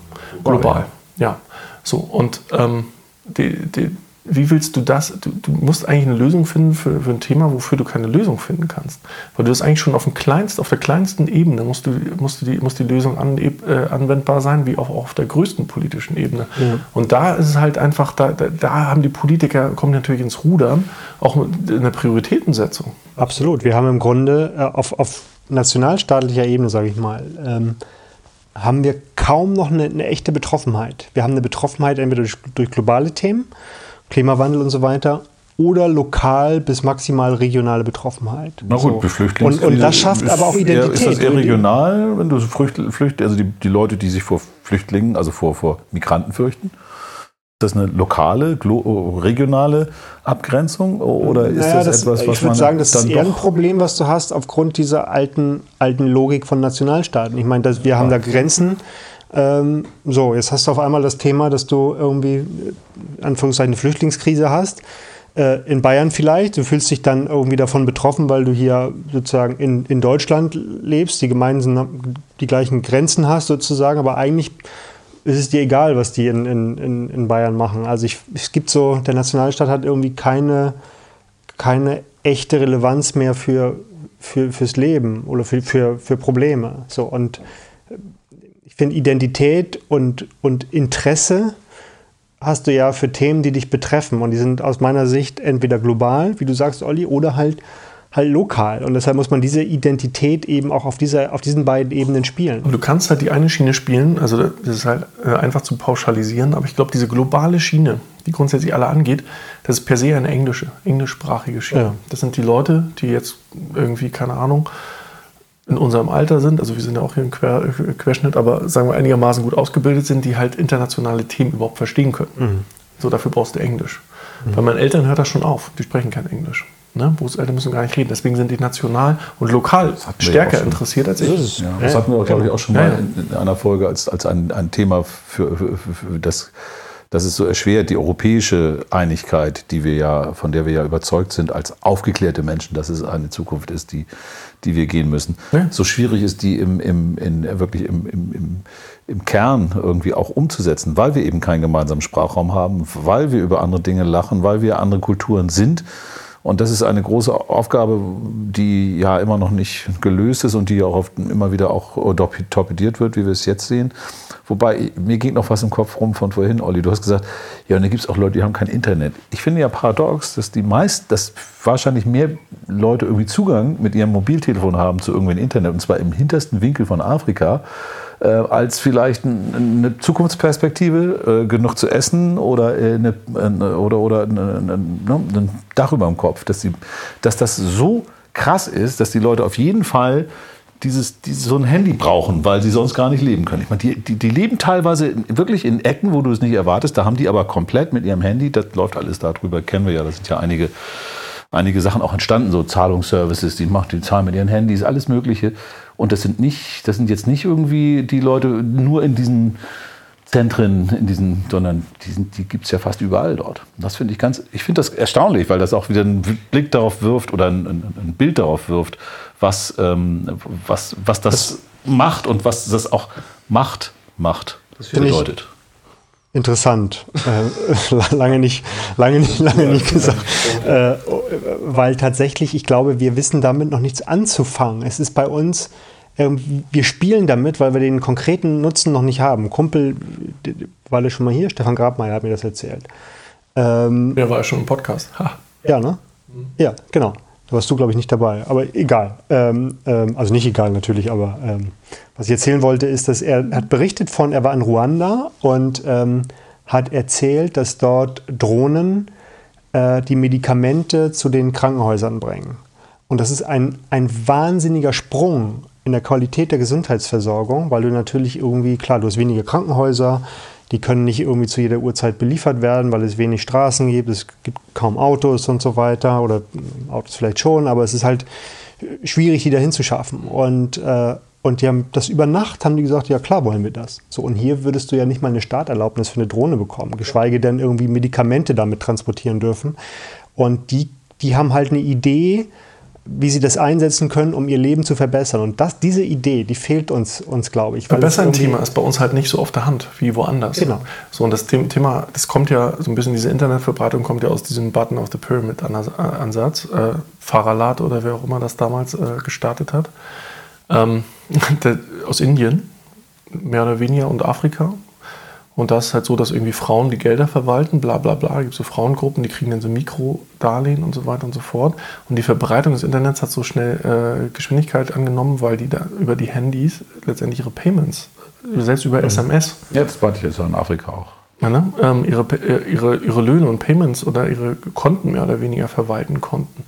S1: global. Ja, so und ähm, die, die, wie willst du das? Du, du, musst eigentlich eine Lösung finden für, für ein Thema, wofür du keine Lösung finden kannst, weil du das eigentlich schon auf dem kleinsten, auf der kleinsten Ebene musst du, musst du die, muss die Lösung an, äh, anwendbar sein, wie auch auf der größten politischen Ebene. Ja. Und da ist es halt einfach, da, da, da haben die Politiker kommen natürlich ins Rudern, auch in der Prioritätensetzung.
S2: Absolut. Wir haben im Grunde äh, auf, auf nationalstaatlicher Ebene, sage ich mal, ähm, haben wir kaum noch eine, eine, echte Betroffenheit. Wir haben eine Betroffenheit entweder durch, durch, globale Themen, Klimawandel und so weiter, oder lokal bis maximal regionale Betroffenheit.
S3: Na gut, so. Flüchtlings
S2: und, und das schafft aber auch Identität.
S3: Ist das eher regional, wenn du Flücht, Flücht also die, die Leute, die sich vor Flüchtlingen, also vor, vor Migranten fürchten? das eine lokale, regionale Abgrenzung oder ist naja, das, das, etwas,
S2: was Ich würde sagen, das ist eher ein Problem, was du hast aufgrund dieser alten, alten Logik von Nationalstaaten. Ich meine, wir haben da Grenzen. Ähm, so, jetzt hast du auf einmal das Thema, dass du irgendwie, äh, Anführungszeichen, eine Flüchtlingskrise hast. Äh, in Bayern vielleicht. Du fühlst dich dann irgendwie davon betroffen, weil du hier sozusagen in, in Deutschland lebst, die Gemeinden die gleichen Grenzen hast sozusagen, aber eigentlich ist es dir egal, was die in, in, in Bayern machen. Also ich, es gibt so, der Nationalstaat hat irgendwie keine, keine echte Relevanz mehr für, für, fürs Leben oder für, für, für Probleme. So, und finde, Identität und, und Interesse hast du ja für Themen, die dich betreffen. Und die sind aus meiner Sicht entweder global, wie du sagst, Olli, oder halt halt lokal. Und deshalb muss man diese Identität eben auch auf, dieser, auf diesen beiden Ebenen spielen.
S1: Und du kannst halt die eine Schiene spielen, also das ist halt äh, einfach zu pauschalisieren, aber ich glaube, diese globale Schiene, die grundsätzlich alle angeht, das ist per se eine englische, englischsprachige Schiene. Ja. Das sind die Leute, die jetzt irgendwie, keine Ahnung, in unserem Alter sind, also wir sind ja auch hier im Quer, Querschnitt, aber sagen wir einigermaßen gut ausgebildet sind, die halt internationale Themen überhaupt verstehen können. Mhm. So, dafür brauchst du Englisch. Mhm. Bei meinen Eltern hört das schon auf, die sprechen kein Englisch. Ne? Großeltern müssen gar nicht reden. Deswegen sind die national und lokal stärker interessiert als ich.
S3: Ja, das hatten wir, glaube ich, auch schon mal in, in einer Folge als, als ein, ein Thema für, für, für, für das das ist so erschwert, die europäische Einigkeit, die wir ja, von der wir ja überzeugt sind, als aufgeklärte Menschen, dass es eine Zukunft ist, die, die wir gehen müssen. Ja. So schwierig ist die im, im, in, wirklich im, im, im Kern irgendwie auch umzusetzen, weil wir eben keinen gemeinsamen Sprachraum haben, weil wir über andere Dinge lachen, weil wir andere Kulturen sind und das ist eine große Aufgabe, die ja immer noch nicht gelöst ist und die auch oft immer wieder auch torpediert wird, wie wir es jetzt sehen. Wobei, mir ging noch was im Kopf rum von vorhin, Olli. Du hast gesagt, ja, und da gibt es auch Leute, die haben kein Internet. Ich finde ja paradox, dass die meisten, dass wahrscheinlich mehr Leute irgendwie Zugang mit ihrem Mobiltelefon haben zu irgendeinem Internet, und zwar im hintersten Winkel von Afrika, äh, als vielleicht eine Zukunftsperspektive, äh, genug zu essen oder, äh, eine, oder, oder ne, ein Dach über dem Kopf. Dass, die, dass das so krass ist, dass die Leute auf jeden Fall dieses, dieses, so ein Handy brauchen, weil sie sonst gar nicht leben können. Ich meine, die, die, die leben teilweise wirklich in Ecken, wo du es nicht erwartest. Da haben die aber komplett mit ihrem Handy, das läuft alles darüber, kennen wir ja, das sind ja einige einige Sachen auch entstanden, so Zahlungsservices, die macht die zahlen mit ihren Handys, alles Mögliche. Und das sind nicht, das sind jetzt nicht irgendwie die Leute nur in diesen Zentren, in diesen, sondern die, sind, die gibt es ja fast überall dort. Das finde ich ganz, ich finde das erstaunlich, weil das auch wieder einen Blick darauf wirft oder ein, ein Bild darauf wirft, was, ähm, was, was das, das macht und was das auch Macht macht. Das bedeutet.
S2: Interessant. Äh, lange nicht, lange nicht, lange nicht gesagt. Äh, weil tatsächlich, ich glaube, wir wissen damit noch nichts anzufangen. Es ist bei uns, äh, wir spielen damit, weil wir den konkreten Nutzen noch nicht haben. Kumpel, war der schon mal hier? Stefan Grabmeier hat mir das erzählt.
S1: Ähm, Der war ja schon im Podcast.
S2: Ha. Ja, ne? Mhm. Ja, genau. Da warst du, glaube ich, nicht dabei. Aber egal. Ähm, ähm, also nicht egal natürlich, aber ähm, was ich erzählen wollte, ist, dass er hat berichtet von, er war in Ruanda und ähm, hat erzählt, dass dort Drohnen äh, die Medikamente zu den Krankenhäusern bringen. Und das ist ein, ein wahnsinniger Sprung in der Qualität der Gesundheitsversorgung, weil du natürlich irgendwie, klar, du hast weniger Krankenhäuser, die können nicht irgendwie zu jeder Uhrzeit beliefert werden, weil es wenig Straßen gibt, es gibt kaum Autos und so weiter oder Autos vielleicht schon, aber es ist halt schwierig, die dahin zu schaffen. Und, äh, und die haben das über Nacht haben die gesagt, ja klar wollen wir das. So, und hier würdest du ja nicht mal eine Starterlaubnis für eine Drohne bekommen, geschweige denn irgendwie Medikamente damit transportieren dürfen. Und die, die haben halt eine Idee, wie sie das einsetzen können, um ihr Leben zu verbessern. Und das, diese Idee, die fehlt uns, uns glaube ich.
S1: Verbessern-Thema ist bei uns halt nicht so auf der Hand wie woanders. Genau. So, und das Thema, das kommt ja so ein bisschen, diese Internetverbreitung kommt ja aus diesem Button of the Pyramid-Ansatz. Äh, Faralat oder wer auch immer das damals äh, gestartet hat. Ähm, der, aus Indien, mehr oder weniger, und Afrika. Und das ist halt so, dass irgendwie Frauen die Gelder verwalten, bla bla bla. Es gibt so Frauengruppen, die kriegen dann so Mikrodarlehen und so weiter und so fort. Und die Verbreitung des Internets hat so schnell äh, Geschwindigkeit angenommen, weil die da über die Handys letztendlich ihre Payments, selbst über SMS.
S3: Ja, das warte ich jetzt in Afrika auch.
S1: Ja, ne? ähm, ihre, äh, ihre, ihre Löhne und Payments oder ihre Konten mehr oder weniger verwalten konnten.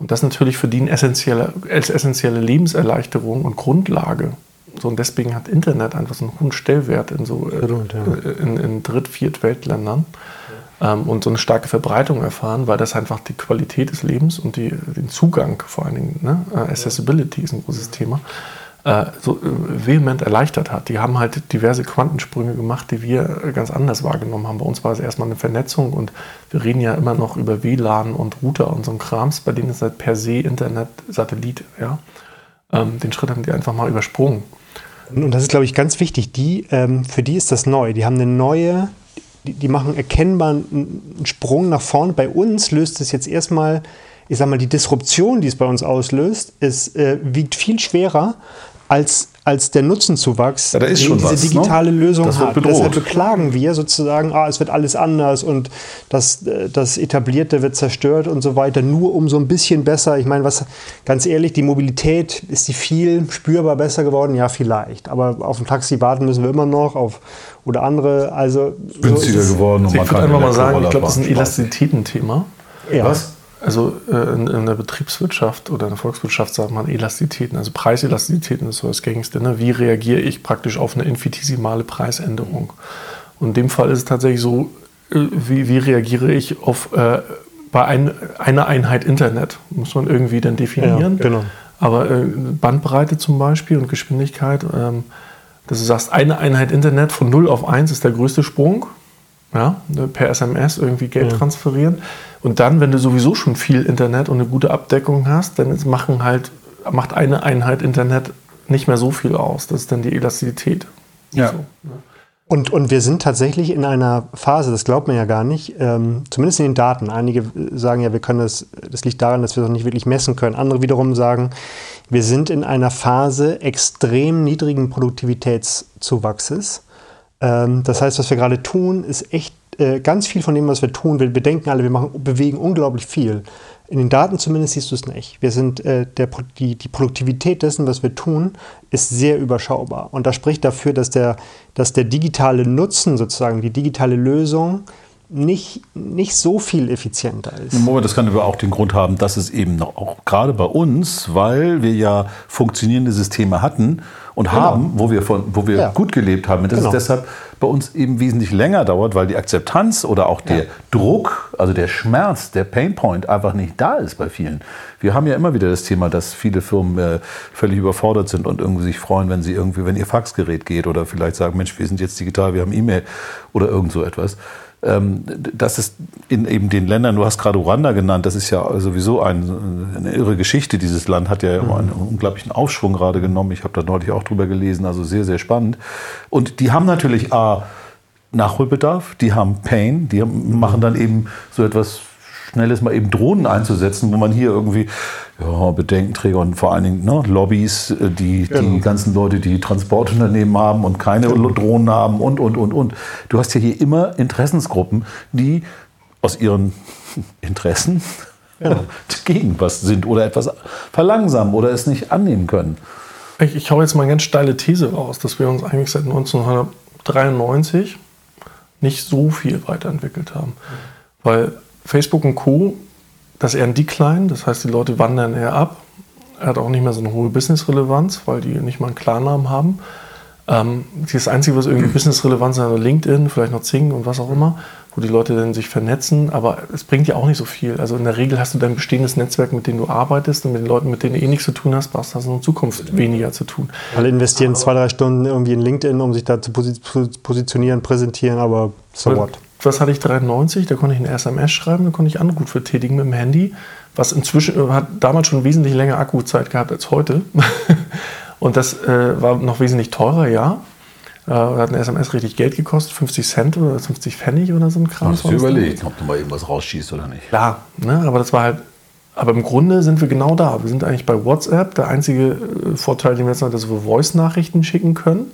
S1: Und das natürlich für die eine essentielle, essentielle Lebenserleichterung und Grundlage So, und deswegen hat Internet einfach so einen hohen Stellwert in so äh, in, in Dritt-, Viert-Weltländern ähm, und so eine starke Verbreitung erfahren, weil das einfach die Qualität des Lebens und die, den Zugang vor allen Dingen, ne? Äh, Accessibility ist ein großes Thema, äh, so äh, vehement erleichtert hat. Die haben halt diverse Quantensprünge gemacht, die wir ganz anders wahrgenommen haben. Bei uns war es erstmal eine Vernetzung und wir reden ja immer noch über WLAN und Router und so ein Krams, bei denen ist halt per se Internet Satellit, ja. Ähm, den Schritt haben die einfach mal übersprungen.
S2: Und das ist, glaube ich, ganz wichtig. Die, ähm, für die ist das neu. Die haben eine neue die, die machen erkennbar einen Sprung nach vorne. Bei uns löst es jetzt erstmal, ich sag mal, die Disruption, die es bei uns auslöst, ist, äh, wiegt viel schwerer als, als der Nutzenzuwachs,
S3: ja, den diese
S2: was, digitale ne? Lösung das hat. Deshalb beklagen wir sozusagen, ah, es wird alles anders und das, das Etablierte wird zerstört und so weiter, nur um so ein bisschen besser. Ich meine, was ganz ehrlich, die Mobilität, ist die viel spürbar besser geworden? Ja, vielleicht. Aber auf ein Taxi warten müssen wir immer noch, auf oder andere. Also
S3: günstiger so geworden.
S1: Und ich würde einfach mal sagen, ich glaube, das ist ein Elastizitätenthema. Ja. Was? Also äh, in, in, der Betriebswirtschaft oder in der Volkswirtschaft sagt man Elastizitäten, also Preiselasticitäten ist so das gängigste. Ne? Wie reagiere ich praktisch auf eine infinitesimale Preisänderung? Und in dem Fall ist es tatsächlich so, äh, wie, wie reagiere ich auf äh, bei ein, einer Einheit Internet? Muss man irgendwie dann definieren. Ja, genau. Aber äh, Bandbreite zum Beispiel und Geschwindigkeit, ähm, dass du sagst, eine Einheit Internet von 0 auf 1 ist der größte Sprung. Ja, ne, per SMS irgendwie Geld ja. transferieren. Und dann, wenn du sowieso schon viel Internet und eine gute Abdeckung hast, dann machen halt, macht eine Einheit Internet nicht mehr so viel aus. Das ist dann die Elastizität.
S2: Ja. So, ne? Und, und wir sind tatsächlich in einer Phase, das glaubt man ja gar nicht, ähm, zumindest in den Daten. Einige sagen ja, wir können das, das liegt daran, dass wir das nicht wirklich messen können. Andere wiederum sagen, wir sind in einer Phase extrem niedrigen Produktivitätszuwachses. Ähm, das heißt, was wir gerade tun, ist echt äh, ganz viel von dem, was wir tun. Wir bedenken alle, wir machen, bewegen unglaublich viel. In den Daten zumindest siehst du es nicht. Wir sind, äh, der, die, die Produktivität dessen, was wir tun, ist sehr überschaubar. Und das spricht dafür, dass der, dass der digitale Nutzen sozusagen, die digitale Lösung, nicht, nicht so viel effizienter ist.
S3: Moment, das kann aber auch den Grund haben, dass es eben noch, auch gerade bei uns, weil wir ja funktionierende Systeme hatten und genau. haben, wo wir, von, wo wir ja. gut gelebt haben, dass genau. es deshalb bei uns eben wesentlich länger dauert, weil die Akzeptanz oder auch der ja. Druck, also der Schmerz, der Painpoint einfach nicht da ist bei vielen. Wir haben ja immer wieder das Thema, dass viele Firmen äh, völlig überfordert sind und irgendwie sich freuen, wenn sie irgendwie, wenn ihr Faxgerät geht oder vielleicht sagen, Mensch, wir sind jetzt digital, wir haben E-Mail oder irgend so etwas dass es in eben den Ländern, du hast gerade Ruanda genannt, das ist ja sowieso ein, eine irre Geschichte. Dieses Land hat ja mhm. einen unglaublichen Aufschwung gerade genommen. Ich habe da neulich auch drüber gelesen, also sehr, sehr spannend. Und die haben natürlich A, Nachholbedarf, die haben Pain, die machen dann eben so etwas Schnelles mal eben Drohnen einzusetzen, wo man hier irgendwie ja, Bedenkenträger und vor allen Dingen ne, Lobbys, äh, die, genau. die ganzen Leute, die Transportunternehmen haben und keine genau. Drohnen haben und, und, und, und. Du hast ja hier immer Interessensgruppen, die aus ihren Interessen ja. gegen was sind oder etwas verlangsamen oder es nicht annehmen können.
S1: Ich, ich hau jetzt mal eine ganz steile These raus, dass wir uns eigentlich seit 1993 nicht so viel weiterentwickelt haben. Weil Facebook und Co das ist eher ein Decline, das heißt, die Leute wandern eher ab. Er hat auch nicht mehr so eine hohe Business-Relevanz, weil die nicht mal einen Klarnamen haben. Ähm, das Einzige, was irgendwie Business-Relevant ist, ist LinkedIn, vielleicht noch Zing und was auch immer, wo die Leute dann sich vernetzen, aber es bringt ja auch nicht so viel. Also in der Regel hast du dein bestehendes Netzwerk, mit dem du arbeitest und mit den Leuten, mit denen du eh nichts zu tun hast, hast du in Zukunft weniger zu tun.
S2: Alle investieren zwei, drei Stunden irgendwie in LinkedIn, um sich da zu positionieren, präsentieren, aber so what?
S1: Was hatte ich 93, da konnte ich eine SMS schreiben, da konnte ich Anruf tätigen mit dem Handy, was inzwischen äh, hat damals schon wesentlich länger Akkuzeit gehabt als heute. Und das äh, war noch wesentlich teurer, ja. Äh, hat eine SMS richtig Geld gekostet, 50 Cent oder 50 Pfennig oder so ein Kram.
S3: Hast du überlegt, ob du mal irgendwas rausschießt oder nicht?
S1: Klar, ne? aber das war halt aber im Grunde sind wir genau da. Wir sind eigentlich bei WhatsApp. Der einzige äh, Vorteil, den wir jetzt haben, ist, dass wir Voice-Nachrichten schicken können.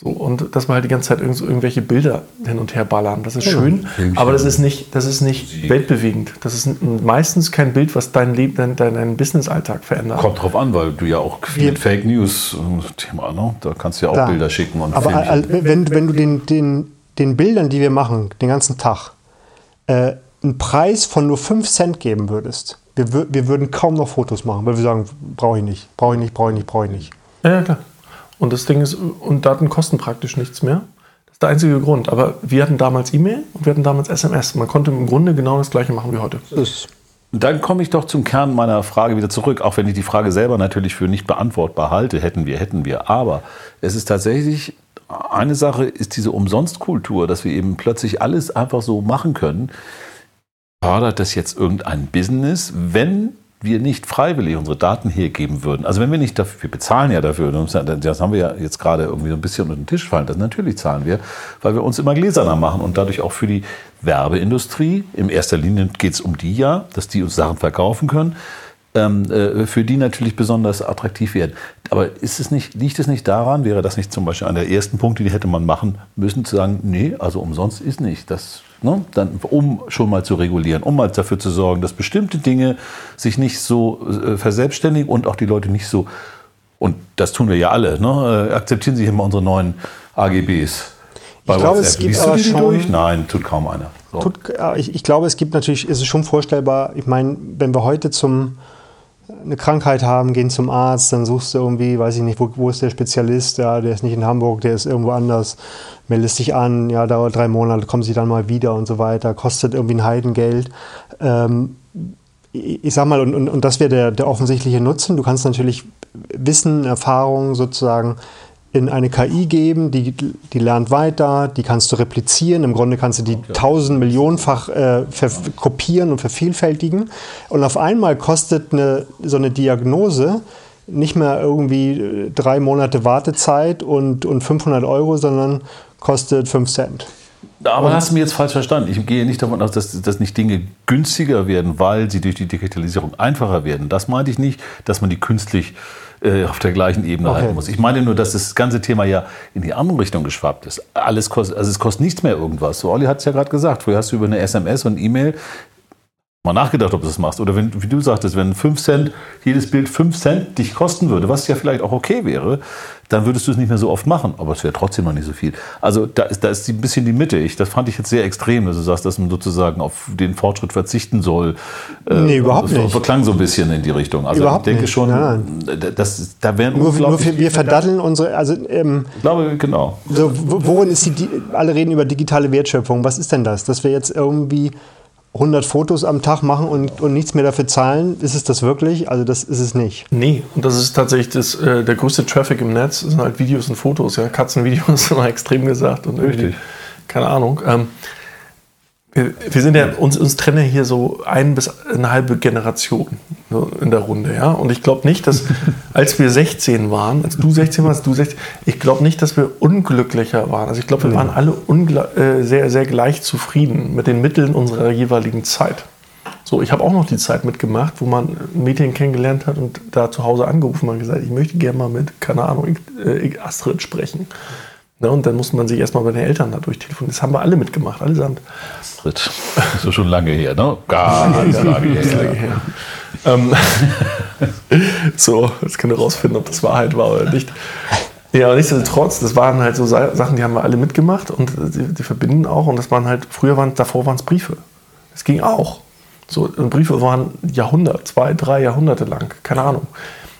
S1: So, und dass wir halt die ganze Zeit irgend, irgendwelche Bilder hin und her ballern. Das ist ja, schön, aber das ist nicht, das ist nicht weltbewegend. Das ist meistens kein Bild, was dein Leben, dein, deinen Business-Alltag verändert.
S3: Kommt drauf an, weil du ja auch viel Fake News-Thema, ne? da kannst du ja auch Klar. Bilder schicken. Und
S2: aber wenn, wenn du den, den, den Bildern, die wir machen, den ganzen Tag, äh, einen Preis von nur 5 Cent geben würdest, wir, wir würden kaum noch Fotos machen, weil wir sagen, brauche ich nicht, brauche ich nicht, brauche ich nicht, brauche ich nicht.
S1: Ja, klar. Und das Ding ist, und Daten kosten praktisch nichts mehr. Das ist der einzige Grund. Aber wir hatten damals E-Mail und wir hatten damals SMS. Man konnte im Grunde genau das gleiche machen wie heute.
S3: Dann komme ich doch zum Kern meiner Frage wieder zurück, auch wenn ich die Frage selber natürlich für nicht beantwortbar halte, hätten wir, hätten wir. Aber es ist tatsächlich, eine Sache ist diese Umsonstkultur, dass wir eben plötzlich alles einfach so machen können. Fördert das jetzt irgendein Business, wenn wir nicht freiwillig unsere Daten hergeben würden, also wenn wir nicht dafür, wir bezahlen ja dafür, das haben wir ja jetzt gerade irgendwie so ein bisschen unter den Tisch fallen, das natürlich zahlen wir, weil wir uns immer gläserner machen und dadurch auch für die Werbeindustrie, in erster Linie geht es um die ja, dass die uns Sachen verkaufen können, ähm, äh, für die natürlich besonders attraktiv werden. Aber ist es nicht, liegt es nicht daran, wäre das nicht zum Beispiel einer der ersten Punkte, die hätte man machen müssen, zu sagen, nee, also umsonst ist nicht. Das Ne? Dann, um schon mal zu regulieren, um mal dafür zu sorgen, dass bestimmte Dinge sich nicht so äh, verselbstständigen und auch die Leute nicht so, und das tun wir ja alle, ne? äh, akzeptieren Sie hier mal unsere neuen AGBs.
S2: Ich glaube, WhatsApp. es gibt Liest aber schon, durch?
S3: Nein, tut kaum einer.
S2: So. Tut, ich, ich, glaube, es gibt natürlich, ist es schon vorstellbar, ich meine, wenn wir heute zum eine Krankheit haben, gehen zum Arzt, dann suchst du irgendwie, weiß ich nicht, wo, wo ist der Spezialist, ja, der ist nicht in Hamburg, der ist irgendwo anders, meldest dich an, ja, dauert drei Monate, kommen sie dann mal wieder und so weiter, kostet irgendwie ein Heidengeld. Ähm, ich sag mal, und, und, und das wäre der, der offensichtliche Nutzen. Du kannst natürlich Wissen, Erfahrungen sozusagen in eine KI geben, die, die lernt weiter, die kannst du replizieren. Im Grunde kannst du die okay. tausend Millionenfach äh, kopieren und vervielfältigen. Und auf einmal kostet eine, so eine Diagnose nicht mehr irgendwie äh, drei Monate Wartezeit und, und 500 Euro, sondern kostet 5 Cent.
S3: Aber hast du mich jetzt falsch verstanden. Ich gehe nicht davon aus, dass, dass nicht Dinge günstiger werden, weil sie durch die Digitalisierung einfacher werden. Das meinte ich nicht, dass man die künstlich äh, auf der gleichen Ebene okay. halten muss. Ich meine nur, dass das ganze Thema ja in die andere Richtung geschwappt ist. Alles kostet, also es kostet nichts mehr irgendwas. So, Olli hat es ja gerade gesagt. Früher hast du über eine SMS und E-Mail mal nachgedacht, ob du das machst. Oder wenn, wie du sagtest, wenn 5 Cent, jedes Bild 5 Cent dich kosten würde, was ja vielleicht auch okay wäre, dann würdest du es nicht mehr so oft machen. Aber es wäre trotzdem noch nicht so viel. Also da ist, da ist ein bisschen die Mitte. Ich, das fand ich jetzt sehr extrem, dass du sagst, dass man sozusagen auf den Fortschritt verzichten soll.
S2: Äh, nee, überhaupt
S3: nicht. Verklang so ein bisschen in die Richtung. Also
S2: überhaupt
S3: ich denke
S2: nicht.
S3: schon,
S2: ja.
S3: das, da werden
S2: nur, nur wir, wir verdatteln unsere, also ähm,
S3: ich glaube, genau.
S2: So, worin ist die, alle reden über digitale Wertschöpfung. Was ist denn das? Dass wir jetzt irgendwie 100 Fotos am Tag machen und, und nichts mehr dafür zahlen, ist es das wirklich? Also das ist es nicht.
S1: Nee, und das ist tatsächlich das, äh, der größte Traffic im Netz, das sind halt Videos und Fotos, ja, Katzenvideos mal extrem gesagt. Und
S3: Richtig.
S1: Keine Ahnung. Ähm, wir, wir, sind ja, uns, uns trennen ja hier so ein bis eine halbe Generation so in der Runde, ja. Und ich glaube nicht, dass, als wir 16 waren, als du 16 warst, du 16, ich glaube nicht, dass wir unglücklicher waren. Also ich glaube, wir waren alle äh, sehr, sehr gleich zufrieden mit den Mitteln unserer jeweiligen Zeit. So, ich habe auch noch die Zeit mitgemacht, wo man Mädchen kennengelernt hat und da zu Hause angerufen und gesagt, ich möchte gerne mal mit, keine Ahnung, äh, Astrid sprechen. Ne, und dann musste man sich erstmal bei den Eltern dadurch telefonieren. Das haben wir alle mitgemacht, allesamt.
S3: Astrid. So schon lange her, ne? Ganz
S1: ja, lange her. Lange her. Ähm, so, jetzt können wir rausfinden, ob das Wahrheit war oder nicht. Ja, aber nichtsdestotrotz, das waren halt so Sachen, die haben wir alle mitgemacht und die, die verbinden auch. Und das waren halt, früher waren davor waren es Briefe. Das ging auch. So, Briefe waren Jahrhundert, zwei, drei Jahrhunderte lang, keine Ahnung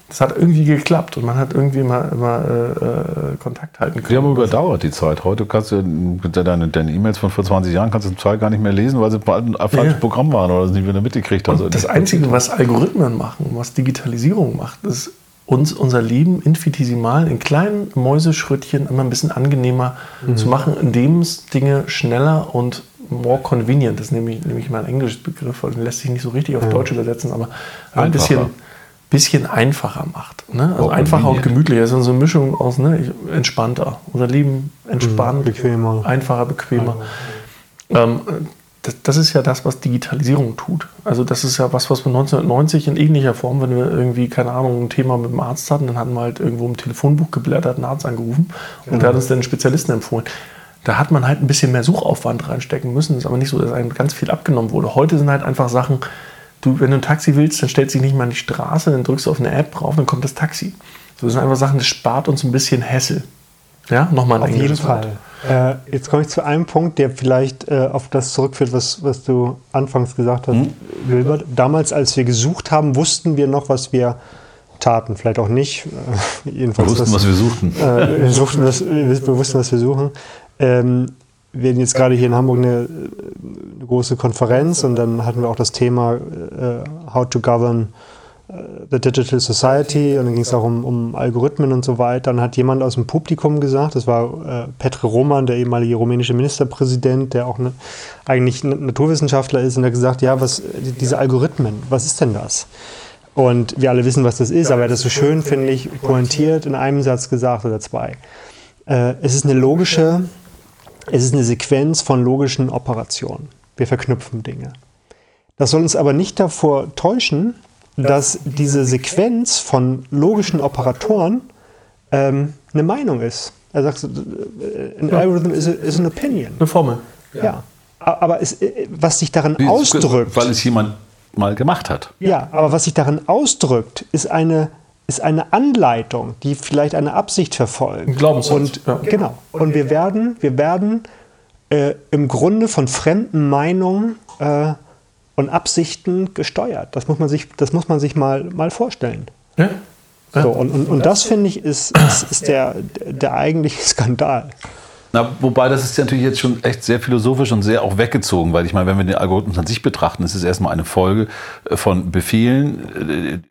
S1: das hat irgendwie geklappt und man hat irgendwie immer, immer äh, äh Kontakt halten können.
S3: Die haben überdauert, die Zeit. Heute kannst du deine, deine E-Mails von vor 20 Jahren kannst du zum Teil gar nicht mehr lesen, weil sie ein falsches ja. Programm waren oder es nicht wieder mitgekriegt hast.
S1: das Einzige, was Algorithmen machen, was Digitalisierung macht, ist uns unser Leben infinitesimal in kleinen Mäuseschrittchen immer ein bisschen angenehmer mhm. zu machen, indem es Dinge schneller und more convenient, das ist nämlich, nämlich mal ein englisches Begriff, also lässt sich nicht so richtig auf ja. Deutsch übersetzen, aber ein bisschen bisschen einfacher macht. Ne? Also einfacher und gemütlicher. Das ist so eine Mischung aus ne, entspannter. Unser Leben entspannt, mhm, bequemer. einfacher, bequemer. Ähm, das, das, ist ja das, was Digitalisierung tut. Also das ist ja was, was wir 1990 in ähnlicher Form, wenn wir irgendwie, keine Ahnung, ein Thema mit dem Arzt hatten, dann hatten wir halt irgendwo im Telefonbuch geblättert, einen Arzt angerufen und genau. der hat uns dann einen Spezialisten empfohlen. Da hat man halt ein bisschen mehr Suchaufwand reinstecken müssen. Das ist aber nicht so, dass einem ganz viel abgenommen wurde. Heute sind halt einfach Sachen, Du, wenn du ein Taxi willst, dann stellst du dich nicht mal an die Straße, dann drückst du auf eine App drauf, dann kommt das Taxi. So, das sind einfach Sachen, das spart uns ein bisschen Hassel. Ja, nochmal
S2: ein Auf jeden Fall. Äh, jetzt komme ich zu einem Punkt, der vielleicht äh, auf das zurückführt, was, was du anfangs gesagt hast, hm? Wilbert. Damals, als wir gesucht haben, wussten wir noch, was wir Taten vielleicht auch nicht.
S3: Äh, jedenfalls wir wussten, was wir suchten.
S2: Äh, wir, suchten was, wir wussten, was wir suchen. Ähm, wir hatten jetzt gerade hier in Hamburg eine, eine, große Konferenz und dann hatten wir auch das Thema äh, How to Govern äh, the Digital Society und dann ging es auch um, um, Algorithmen und so weiter. Dann hat jemand aus dem Publikum gesagt, das war äh, Petr Roman, der ehemalige rumänische Ministerpräsident, der auch ne, eigentlich Naturwissenschaftler ist, und er hat gesagt, ja, was diese Algorithmen, was ist denn das? Und wir alle wissen, was das ist, aber er hat das so schön, finde ich, pointiert in einem Satz gesagt oder zwei. Äh, es ist eine logische, es ist eine Sequenz von logischen Operationen. Wir verknüpfen Dinge. Das soll uns aber nicht davor täuschen, dass diese Sequenz von logischen Operatoren ähm, eine Meinung ist. Er sagt, äh, ein Algorithm is, a, is an opinion.
S1: Eine Formel.
S2: Ja. ja. Aber es, äh, was sich darin Wie, ausdrückt.
S3: Weil es jemand mal gemacht hat.
S2: Ja, aber was sich darin ausdrückt, ist eine, ist eine Anleitung, die vielleicht eine Absicht verfolgt. Ein
S1: Glaubenssatz.
S2: Und, ja. Genau. Und wir werden, wir werden äh, im Grunde von fremden Meinungen äh, und Absichten gesteuert. Das muss man sich, das muss man sich mal, mal vorstellen. Ja. ja. So, und, und, und das, finde ich, ist, ist, ist der, der eigentliche Skandal.
S3: Na, wobei das ist ja natürlich jetzt schon echt sehr philosophisch und sehr auch weggezogen, weil ich meine, wenn wir den Algorithmus an sich betrachten, ist es erstmal eine Folge äh, von Befehlen,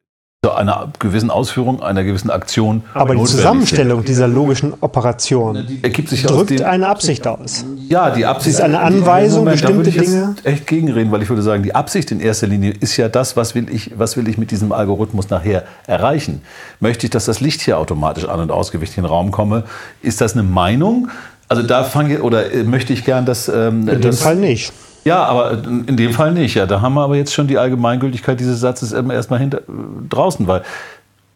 S3: äh, einer gewissen Ausführung, einer gewissen Aktion.
S2: Aber die Zusammenstellung dieser logischen Operation
S3: ergibt sich
S2: drückt den, eine Absicht aus.
S3: Ja, die Absicht
S2: ist eine Anweisung, Moment, bestimmte
S3: da
S2: Dinge.
S3: echt gegenreden, weil ich würde sagen, die Absicht in erster Linie ist ja das, was will ich, was will ich mit diesem Algorithmus nachher erreichen? Möchte ich, dass das Licht hier automatisch an und ausgewicht in den Raum komme? Ist das eine Meinung? Also da fange oder äh, möchte ich gern, dass
S2: ähm,
S3: in
S2: dem Fall nicht.
S3: Ja, aber in dem Fall nicht. Ja, da haben wir aber jetzt schon die Allgemeingültigkeit dieses Satzes erstmal hinter, draußen, weil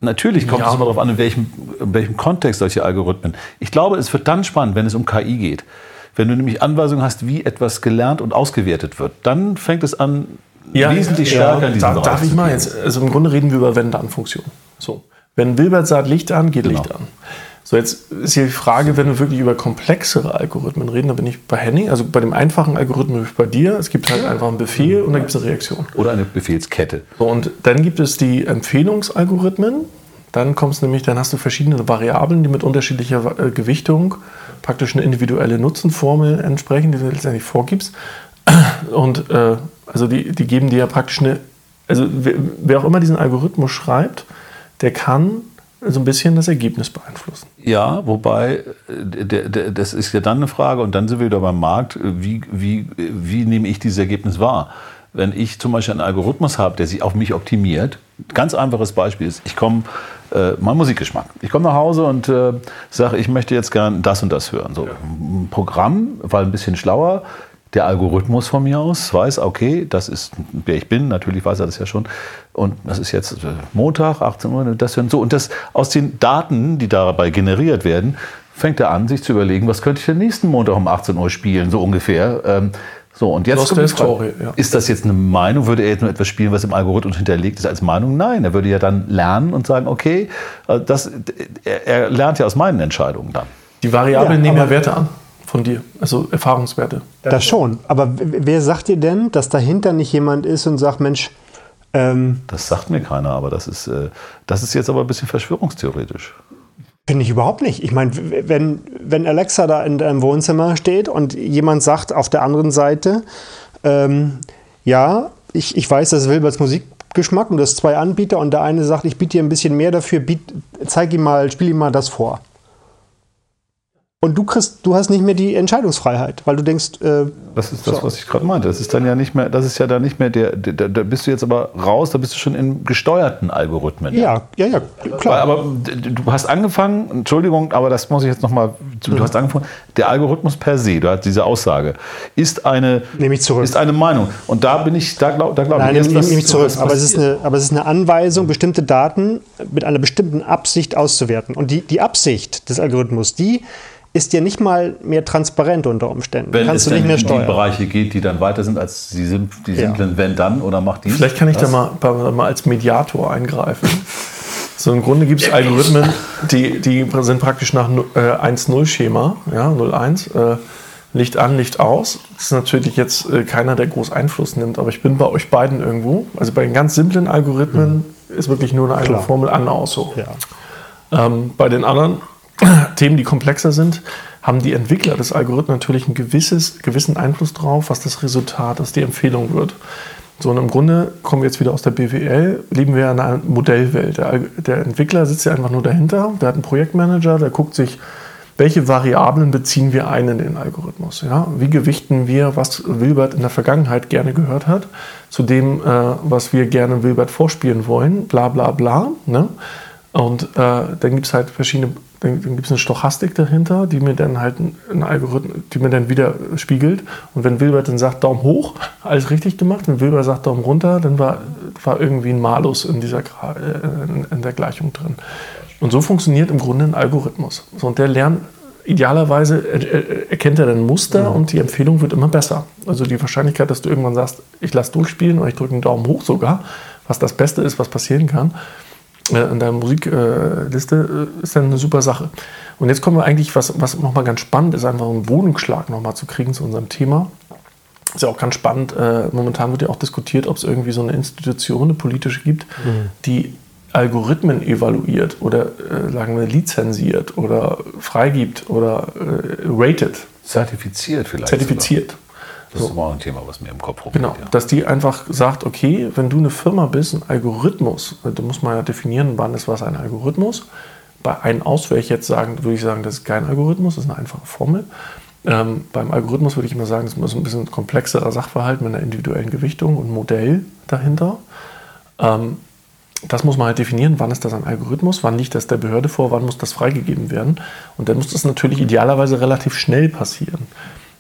S3: natürlich kommt ja. es immer darauf an, in welchem, in welchem Kontext solche Algorithmen. Ich glaube, es wird dann spannend, wenn es um KI geht. Wenn du nämlich Anweisungen hast, wie etwas gelernt und ausgewertet wird, dann fängt es an, ja, wesentlich stärker ja, in diesem
S1: da, Darf ich mal jetzt, also im Grunde reden wir über Wenn-Dann-Funktion. So. Wenn Wilbert sagt Licht an, geht genau. Licht an. So, jetzt ist hier die Frage, wenn wir wirklich über komplexere Algorithmen reden, da bin ich bei Henning, also bei dem einfachen Algorithmus bin ich bei dir. Es gibt halt einfach einen Befehl und dann gibt es eine Reaktion.
S3: Oder eine Befehlskette.
S1: So, und dann gibt es die Empfehlungsalgorithmen. Dann kommt es nämlich, dann hast du verschiedene Variablen, die mit unterschiedlicher äh, Gewichtung praktisch eine individuelle Nutzenformel entsprechen, die du letztendlich vorgibst. Und äh, also die, die geben dir ja praktisch eine, also wer, wer auch immer diesen Algorithmus schreibt, der kann so ein bisschen das Ergebnis beeinflussen.
S3: Ja, wobei, äh, der, der, das ist ja dann eine Frage, und dann sind wir wieder beim Markt, wie, wie, wie nehme ich dieses Ergebnis wahr? Wenn ich zum Beispiel einen Algorithmus habe, der sich auf mich optimiert, ganz einfaches Beispiel ist, ich komme, äh, mein Musikgeschmack. Ich komme nach Hause und äh, sage, ich möchte jetzt gern das und das hören. So, ja. ein Programm, weil ein bisschen schlauer, der Algorithmus von mir aus weiß, okay, das ist, wer ich bin, natürlich weiß er das ja schon. Und das ist jetzt äh, Montag, 18 Uhr, das und so. Und das aus den Daten, die dabei generiert werden, fängt er an, sich zu überlegen, was könnte ich den nächsten Montag um 18 Uhr spielen, so ungefähr. Ähm, so, und jetzt kommt Frage, ja. ist das jetzt eine Meinung? Würde er jetzt nur etwas spielen, was im Algorithmus hinterlegt ist als Meinung? Nein, er würde ja dann lernen und sagen, okay, äh, das, er, er lernt ja aus meinen Entscheidungen dann.
S1: Die Variablen ja, nehmen ja Werte an von dir, also Erfahrungswerte.
S2: Das schon, aber wer sagt dir denn, dass dahinter nicht jemand ist und sagt, Mensch,
S3: ähm, das sagt mir keiner, aber das ist, äh, das ist jetzt aber ein bisschen verschwörungstheoretisch.
S2: Finde ich überhaupt nicht. Ich meine, wenn, wenn Alexa da in deinem Wohnzimmer steht und jemand sagt auf der anderen Seite, ähm, ja, ich, ich weiß, das ist Wilberts Musikgeschmack und das zwei Anbieter und der eine sagt, ich biete dir ein bisschen mehr dafür, biet, zeig ihm mal, spiel ihm mal das vor. Und du kriegst, du hast nicht mehr die Entscheidungsfreiheit, weil du denkst. Äh,
S3: das ist das, so. was ich gerade meinte. Das ist dann ja nicht mehr, das ist ja dann nicht mehr der, der, da bist du jetzt aber raus, da bist du schon in gesteuerten Algorithmen.
S2: Ja, ja, ja, klar.
S3: Aber du hast angefangen, Entschuldigung, aber das muss ich jetzt nochmal, du mhm. hast angefangen, der Algorithmus per se, du hast diese Aussage, ist eine,
S2: nehme ich zurück.
S3: ist eine Meinung. Und da bin ich, da glaube da glaub
S2: Nein, ich, nehme nehm ich zurück. Aber es, ist eine, aber es ist eine Anweisung, bestimmte Daten mit einer bestimmten Absicht auszuwerten. Und die, die Absicht des Algorithmus, die ist dir nicht mal mehr transparent unter Umständen.
S3: Wenn Kannst es du nicht mehr steuern. die Bereiche geht, die dann weiter sind als die, die simplen ja. Wenn dann oder macht die.
S1: Vielleicht kann ich das? da mal, mal als Mediator eingreifen. So im Grunde gibt es Algorithmen, die, die sind praktisch nach äh, 1-0-Schema, ja, 0-1, äh, Licht an, Licht aus. Das ist natürlich jetzt äh, keiner, der groß Einfluss nimmt, aber ich bin bei euch beiden irgendwo. Also bei den ganz simplen Algorithmen mhm. ist wirklich nur eine eigene Formel an aus. So. Ja. Ähm, bei den anderen Themen, die komplexer sind, haben die Entwickler des Algorithmus natürlich einen gewisses, gewissen Einfluss drauf, was das Resultat, was die Empfehlung wird. So, und im Grunde kommen wir jetzt wieder aus der BWL, leben wir in einer Modellwelt. Der, der Entwickler sitzt ja einfach nur dahinter, der hat einen Projektmanager, der guckt sich, welche Variablen beziehen wir ein in den Algorithmus. Ja? Wie gewichten wir, was Wilbert in der Vergangenheit gerne gehört hat, zu dem, äh, was wir gerne Wilbert vorspielen wollen, bla bla bla. Ne? Und äh, dann gibt es halt verschiedene dann, dann gibt es eine Stochastik dahinter, die mir dann halt einen Algorithmus, die mir dann wieder spiegelt. Und wenn Wilbert dann sagt, Daumen hoch, alles richtig gemacht. Wenn Wilbert sagt, Daumen runter, dann war, war irgendwie ein Malus in, dieser, in, in der Gleichung drin. Und so funktioniert im Grunde ein Algorithmus. So, und der lernt idealerweise erkennt er dann Muster mhm. und die Empfehlung wird immer besser. Also die Wahrscheinlichkeit, dass du irgendwann sagst, ich lasse durchspielen oder ich drücke einen Daumen hoch sogar, was das Beste ist, was passieren kann, in deiner Musikliste äh, ist dann eine super Sache. Und jetzt kommen wir eigentlich, was, was nochmal ganz spannend ist, einfach einen Wohnungsschlag nochmal zu kriegen zu unserem Thema. Ist ja auch ganz spannend. Äh, momentan wird ja auch diskutiert, ob es irgendwie so eine Institution, eine politische gibt, mhm. die Algorithmen evaluiert oder äh, sagen wir lizenziert oder freigibt oder äh, rated.
S3: Zertifiziert vielleicht.
S1: Zertifiziert. Sogar.
S3: Das so. ist mal ein Thema, was mir im Kopf
S1: rumgeht. Genau, ja. dass die einfach sagt, okay, wenn du eine Firma bist, ein Algorithmus, da muss man ja definieren, wann ist was ein Algorithmus. Bei einem aus würde ich jetzt sagen, würde ich sagen, das ist kein Algorithmus, das ist eine einfache Formel. Ähm, beim Algorithmus würde ich immer sagen, das ist ein bisschen komplexerer Sachverhalt mit einer individuellen Gewichtung und Modell dahinter. Ähm, das muss man halt definieren, wann ist das ein Algorithmus, wann liegt das der Behörde vor, wann muss das freigegeben werden. Und dann muss das natürlich idealerweise relativ schnell passieren.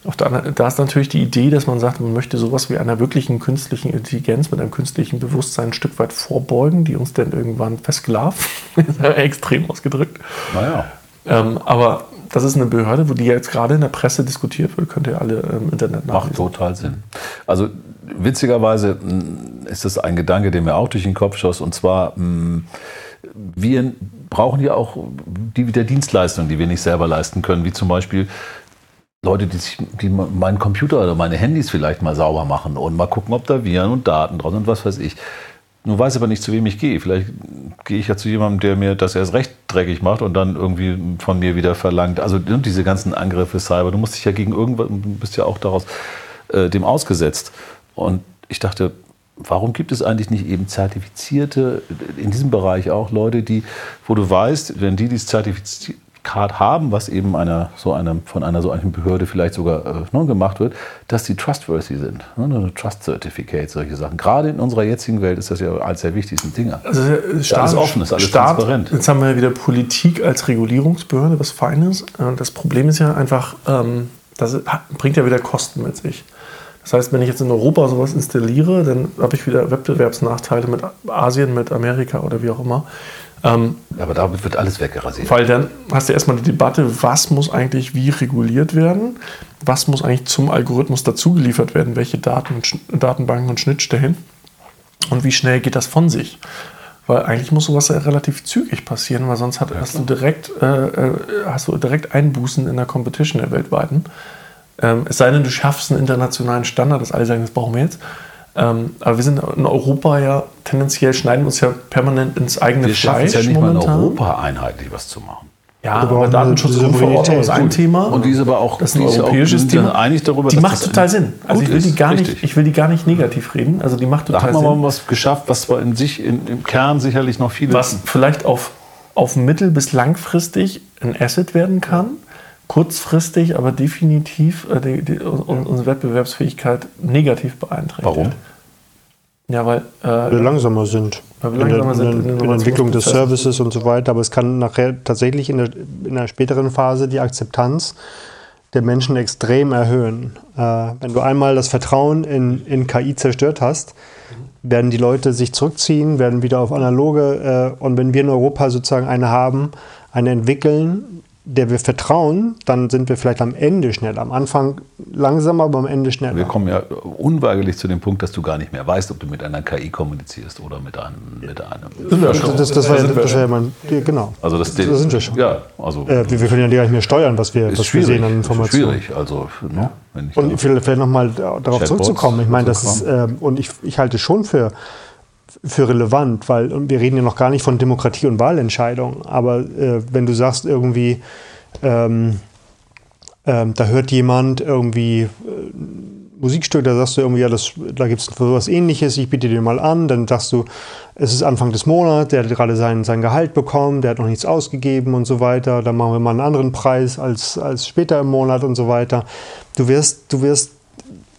S1: Der, da ist natürlich die Idee, dass man sagt, man möchte sowas wie einer wirklichen künstlichen Intelligenz mit einem künstlichen Bewusstsein ein Stück weit vorbeugen, die uns dann irgendwann versklavt. Extrem ausgedrückt.
S3: Naja.
S1: Ähm, aber das ist eine Behörde, wo die jetzt gerade in der Presse diskutiert wird, könnt ihr alle im Internet
S3: nachlesen. Macht total Sinn. Also witzigerweise mm, ist das ein Gedanke, der mir auch durch den Kopf schoss. Und zwar, mm, wir brauchen ja auch die, der Dienstleistungen, die wir nicht selber leisten können, wie zum Beispiel Leute, die, sich, die meinen Computer oder meine Handys vielleicht mal sauber machen und mal gucken, ob da Viren und Daten drauf sind und was weiß ich. Nur weiß aber nicht, zu wem ich gehe. Vielleicht gehe ich ja zu jemandem, der mir das erst recht dreckig macht und dann irgendwie von mir wieder verlangt. Also ne, diese ganzen Angriffe Cyber, du musst dich ja gegen irgendwas, du bist ja auch daraus äh, dem ausgesetzt. Und ich dachte, warum gibt es eigentlich nicht eben zertifizierte, in diesem Bereich auch Leute, die, wo du weißt, wenn die dies zertifiziert Card haben, was eben einer, so einer, von einer so einer Behörde vielleicht sogar äh, ne, gemacht wird, dass die trustworthy sind. Ne, Trust Certificate, solche Sachen. Gerade in unserer jetzigen Welt ist das ja eines der wichtigsten Dinge.
S1: Also äh, Staat, alles offen, ist alles Staat, transparent. Jetzt haben wir wieder Politik als Regulierungsbehörde, was Feines. Äh, das Problem ist ja einfach, ähm, das bringt ja wieder Kosten mit sich. Das heißt, wenn ich jetzt in Europa sowas installiere, dann habe ich wieder Wettbewerbsnachteile mit Asien, mit Amerika oder wie auch immer.
S3: Ähm, Aber damit wird alles weggerasiert.
S1: Weil dann hast du erstmal die Debatte, was muss eigentlich wie reguliert werden, was muss eigentlich zum Algorithmus dazugeliefert werden, welche Daten, Datenbanken und Schnittstellen und wie schnell geht das von sich. Weil eigentlich muss sowas ja relativ zügig passieren, weil sonst hat, ja, hast, du direkt, äh, äh, hast du direkt Einbußen in der Competition der weltweiten. Ähm, es sei denn, du schaffst einen internationalen Standard, dass alle sagen, das brauchen wir jetzt. Ähm, aber wir sind in Europa ja tendenziell schneiden wir uns ja permanent ins eigene wir Fleisch.
S3: Es ja nicht momentan. mal in Europa einheitlich was zu machen.
S1: Ja, aber, aber Datenschutzgrundverordnung ist ein Thema.
S3: Und die ist aber auch,
S1: das ist ein europäisches Thema.
S3: Einig darüber,
S1: die macht total Sinn. Also ich will, die gar nicht, ich will die gar nicht negativ reden. Also die macht total Sinn.
S3: Da haben wir mal was geschafft, was zwar in sich, in, im Kern sicherlich noch viele...
S1: Was vielleicht auf, auf mittel- bis langfristig ein Asset werden kann kurzfristig, aber definitiv äh, die, die, unsere Wettbewerbsfähigkeit negativ beeinträchtigt.
S3: Warum?
S1: Ja, weil
S2: äh, wir langsamer sind.
S1: Weil wir langsamer
S2: in der, sind in, in der Entwicklung des Services und so weiter. Aber es kann nachher tatsächlich in, der, in einer späteren Phase die Akzeptanz der Menschen extrem erhöhen. Äh, wenn du einmal das Vertrauen in, in KI zerstört hast, werden die Leute sich zurückziehen, werden wieder auf analoge. Äh, und wenn wir in Europa sozusagen eine haben, eine entwickeln, der wir vertrauen, dann sind wir vielleicht am Ende schnell. Am Anfang langsamer, aber am Ende schneller.
S3: Wir kommen ja unweigerlich zu dem Punkt, dass du gar nicht mehr weißt, ob du mit einer KI kommunizierst oder mit einem. Mit einem
S2: das, das, das, war, das war ja mein. Genau.
S3: Also das,
S2: da sind wir schon.
S3: Ja, also.
S2: Äh, wir, wir, können ja gar nicht mehr steuern, was wir, was wir sehen an Informationen.
S3: Schwierig, also. Ne,
S2: und vielleicht nochmal darauf Chatbots zurückzukommen. Ich meine, das ist, äh, und ich, ich halte schon für für relevant, weil wir reden ja noch gar nicht von Demokratie und Wahlentscheidungen, aber äh, wenn du sagst irgendwie, ähm, ähm, da hört jemand irgendwie äh, Musikstück, da sagst du irgendwie, ja, das, da gibt es sowas ähnliches, ich biete dir mal an, dann sagst du, es ist Anfang des Monats, der hat gerade sein, sein Gehalt bekommen, der hat noch nichts ausgegeben und so weiter, dann machen wir mal einen anderen Preis als, als später im Monat und so weiter. Du wirst, du wirst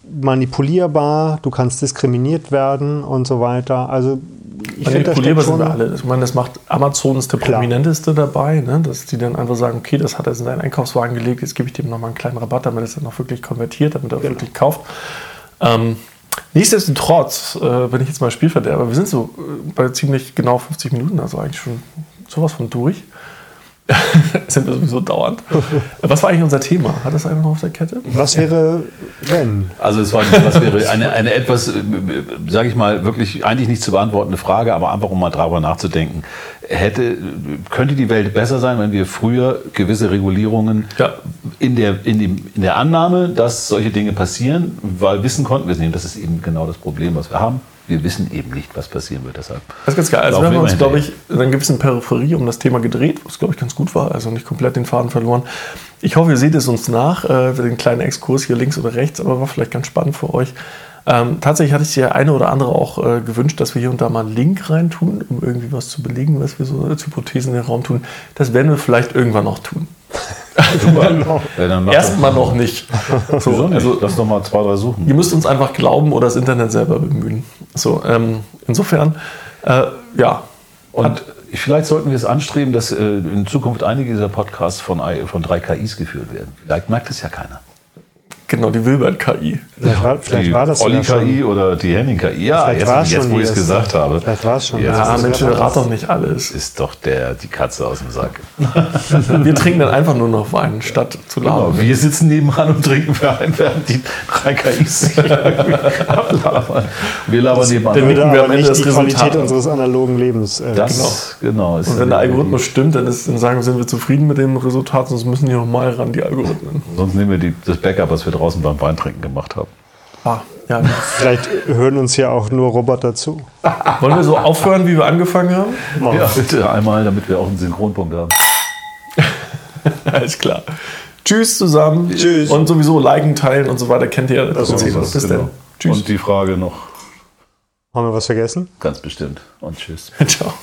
S2: manipulierbar, du kannst diskriminiert werden und so weiter. Also
S1: ich manipulierbar sind wir alle. Ich meine, das macht Amazon ist der Klar. prominenteste dabei, ne? dass die dann einfach sagen, okay, das hat er in seinen Einkaufswagen gelegt, jetzt gebe ich dem nochmal einen kleinen Rabatt, damit er es dann auch wirklich konvertiert, damit er genau. wirklich kauft. Ähm, nichtsdestotrotz, äh, wenn ich jetzt mal Spielverderber, wir sind so äh, bei ziemlich genau 50 Minuten, also eigentlich schon sowas von durch. sind wir sowieso dauernd. Was war eigentlich unser Thema? Hat das einer noch auf der Kette?
S2: Was wäre, wenn?
S3: Also es war was wäre eine, eine etwas, sage ich mal, wirklich eigentlich nicht zu beantwortende Frage, aber einfach um mal darüber nachzudenken. Hätte, könnte die Welt besser sein, wenn wir früher gewisse Regulierungen ja. in, der, in, dem, in der Annahme, dass solche Dinge passieren, weil wissen konnten wir es nicht. Das ist eben genau das Problem, was wir haben wir wissen eben nicht, was passieren wird. Deshalb
S1: das ist ganz geil. Also wir haben uns, glaube ich, in einer gewissen Peripherie um das Thema gedreht, was, glaube ich, ganz gut war. Also nicht komplett den Faden verloren. Ich hoffe, ihr seht es uns nach, äh, den kleinen Exkurs hier links oder rechts, aber war vielleicht ganz spannend für euch. Ähm, tatsächlich hatte ich ja eine oder andere auch äh, gewünscht, dass wir hier und da mal einen Link reintun, um irgendwie was zu belegen, was wir so als Hypothesen in den Raum tun. Das werden wir vielleicht irgendwann noch tun. genau. ja, Erstmal noch nicht.
S3: So, also, Lass doch mal zwei, drei suchen.
S1: Ihr müsst uns einfach glauben oder das Internet selber bemühen. So, ähm, insofern, äh, ja.
S3: Und vielleicht sollten wir es anstreben, dass äh, in Zukunft einige dieser Podcasts von, von drei KIs geführt werden. Vielleicht merkt es ja keiner.
S1: Genau, die Wilbert-KI.
S3: Vielleicht, war, vielleicht die war das Olli-KI ja oder die Henning-KI. Ja, jetzt, jetzt wo ich es gesagt habe.
S2: Vielleicht war es schon.
S1: Ja, Mensch, rat doch nicht alles.
S3: Ist doch der, die Katze aus dem Sack.
S1: wir trinken dann einfach nur noch Wein, statt zu
S3: labern. Genau, wir sitzen nebenan und trinken Wein, während die drei KIs ablabern. Wir labern nebenan.
S2: Dann wir am Ende das die Resultat Qualität unseres analogen Lebens.
S3: Äh, das, genau.
S1: genau und wenn der Algorithmus stimmt, dann, ist, dann sagen wir, sind wir zufrieden mit dem Resultat, sonst müssen die nochmal ran, die Algorithmen.
S3: Sonst nehmen wir die, das Backup, was wir drauf draußen beim Weintrinken gemacht haben.
S2: Ah, ja. Vielleicht hören uns ja auch nur Roboter zu.
S1: Wollen wir so aufhören, wie wir angefangen haben?
S3: Ja, bitte einmal, damit wir auch einen Synchronpunkt haben.
S1: Alles klar. Tschüss zusammen. Tschüss. Und sowieso liken, teilen und so weiter. Kennt ihr
S3: das? das Bis genau. dann. Tschüss. Und die Frage noch.
S2: Haben wir was vergessen?
S3: Ganz bestimmt. Und tschüss.
S1: Ciao.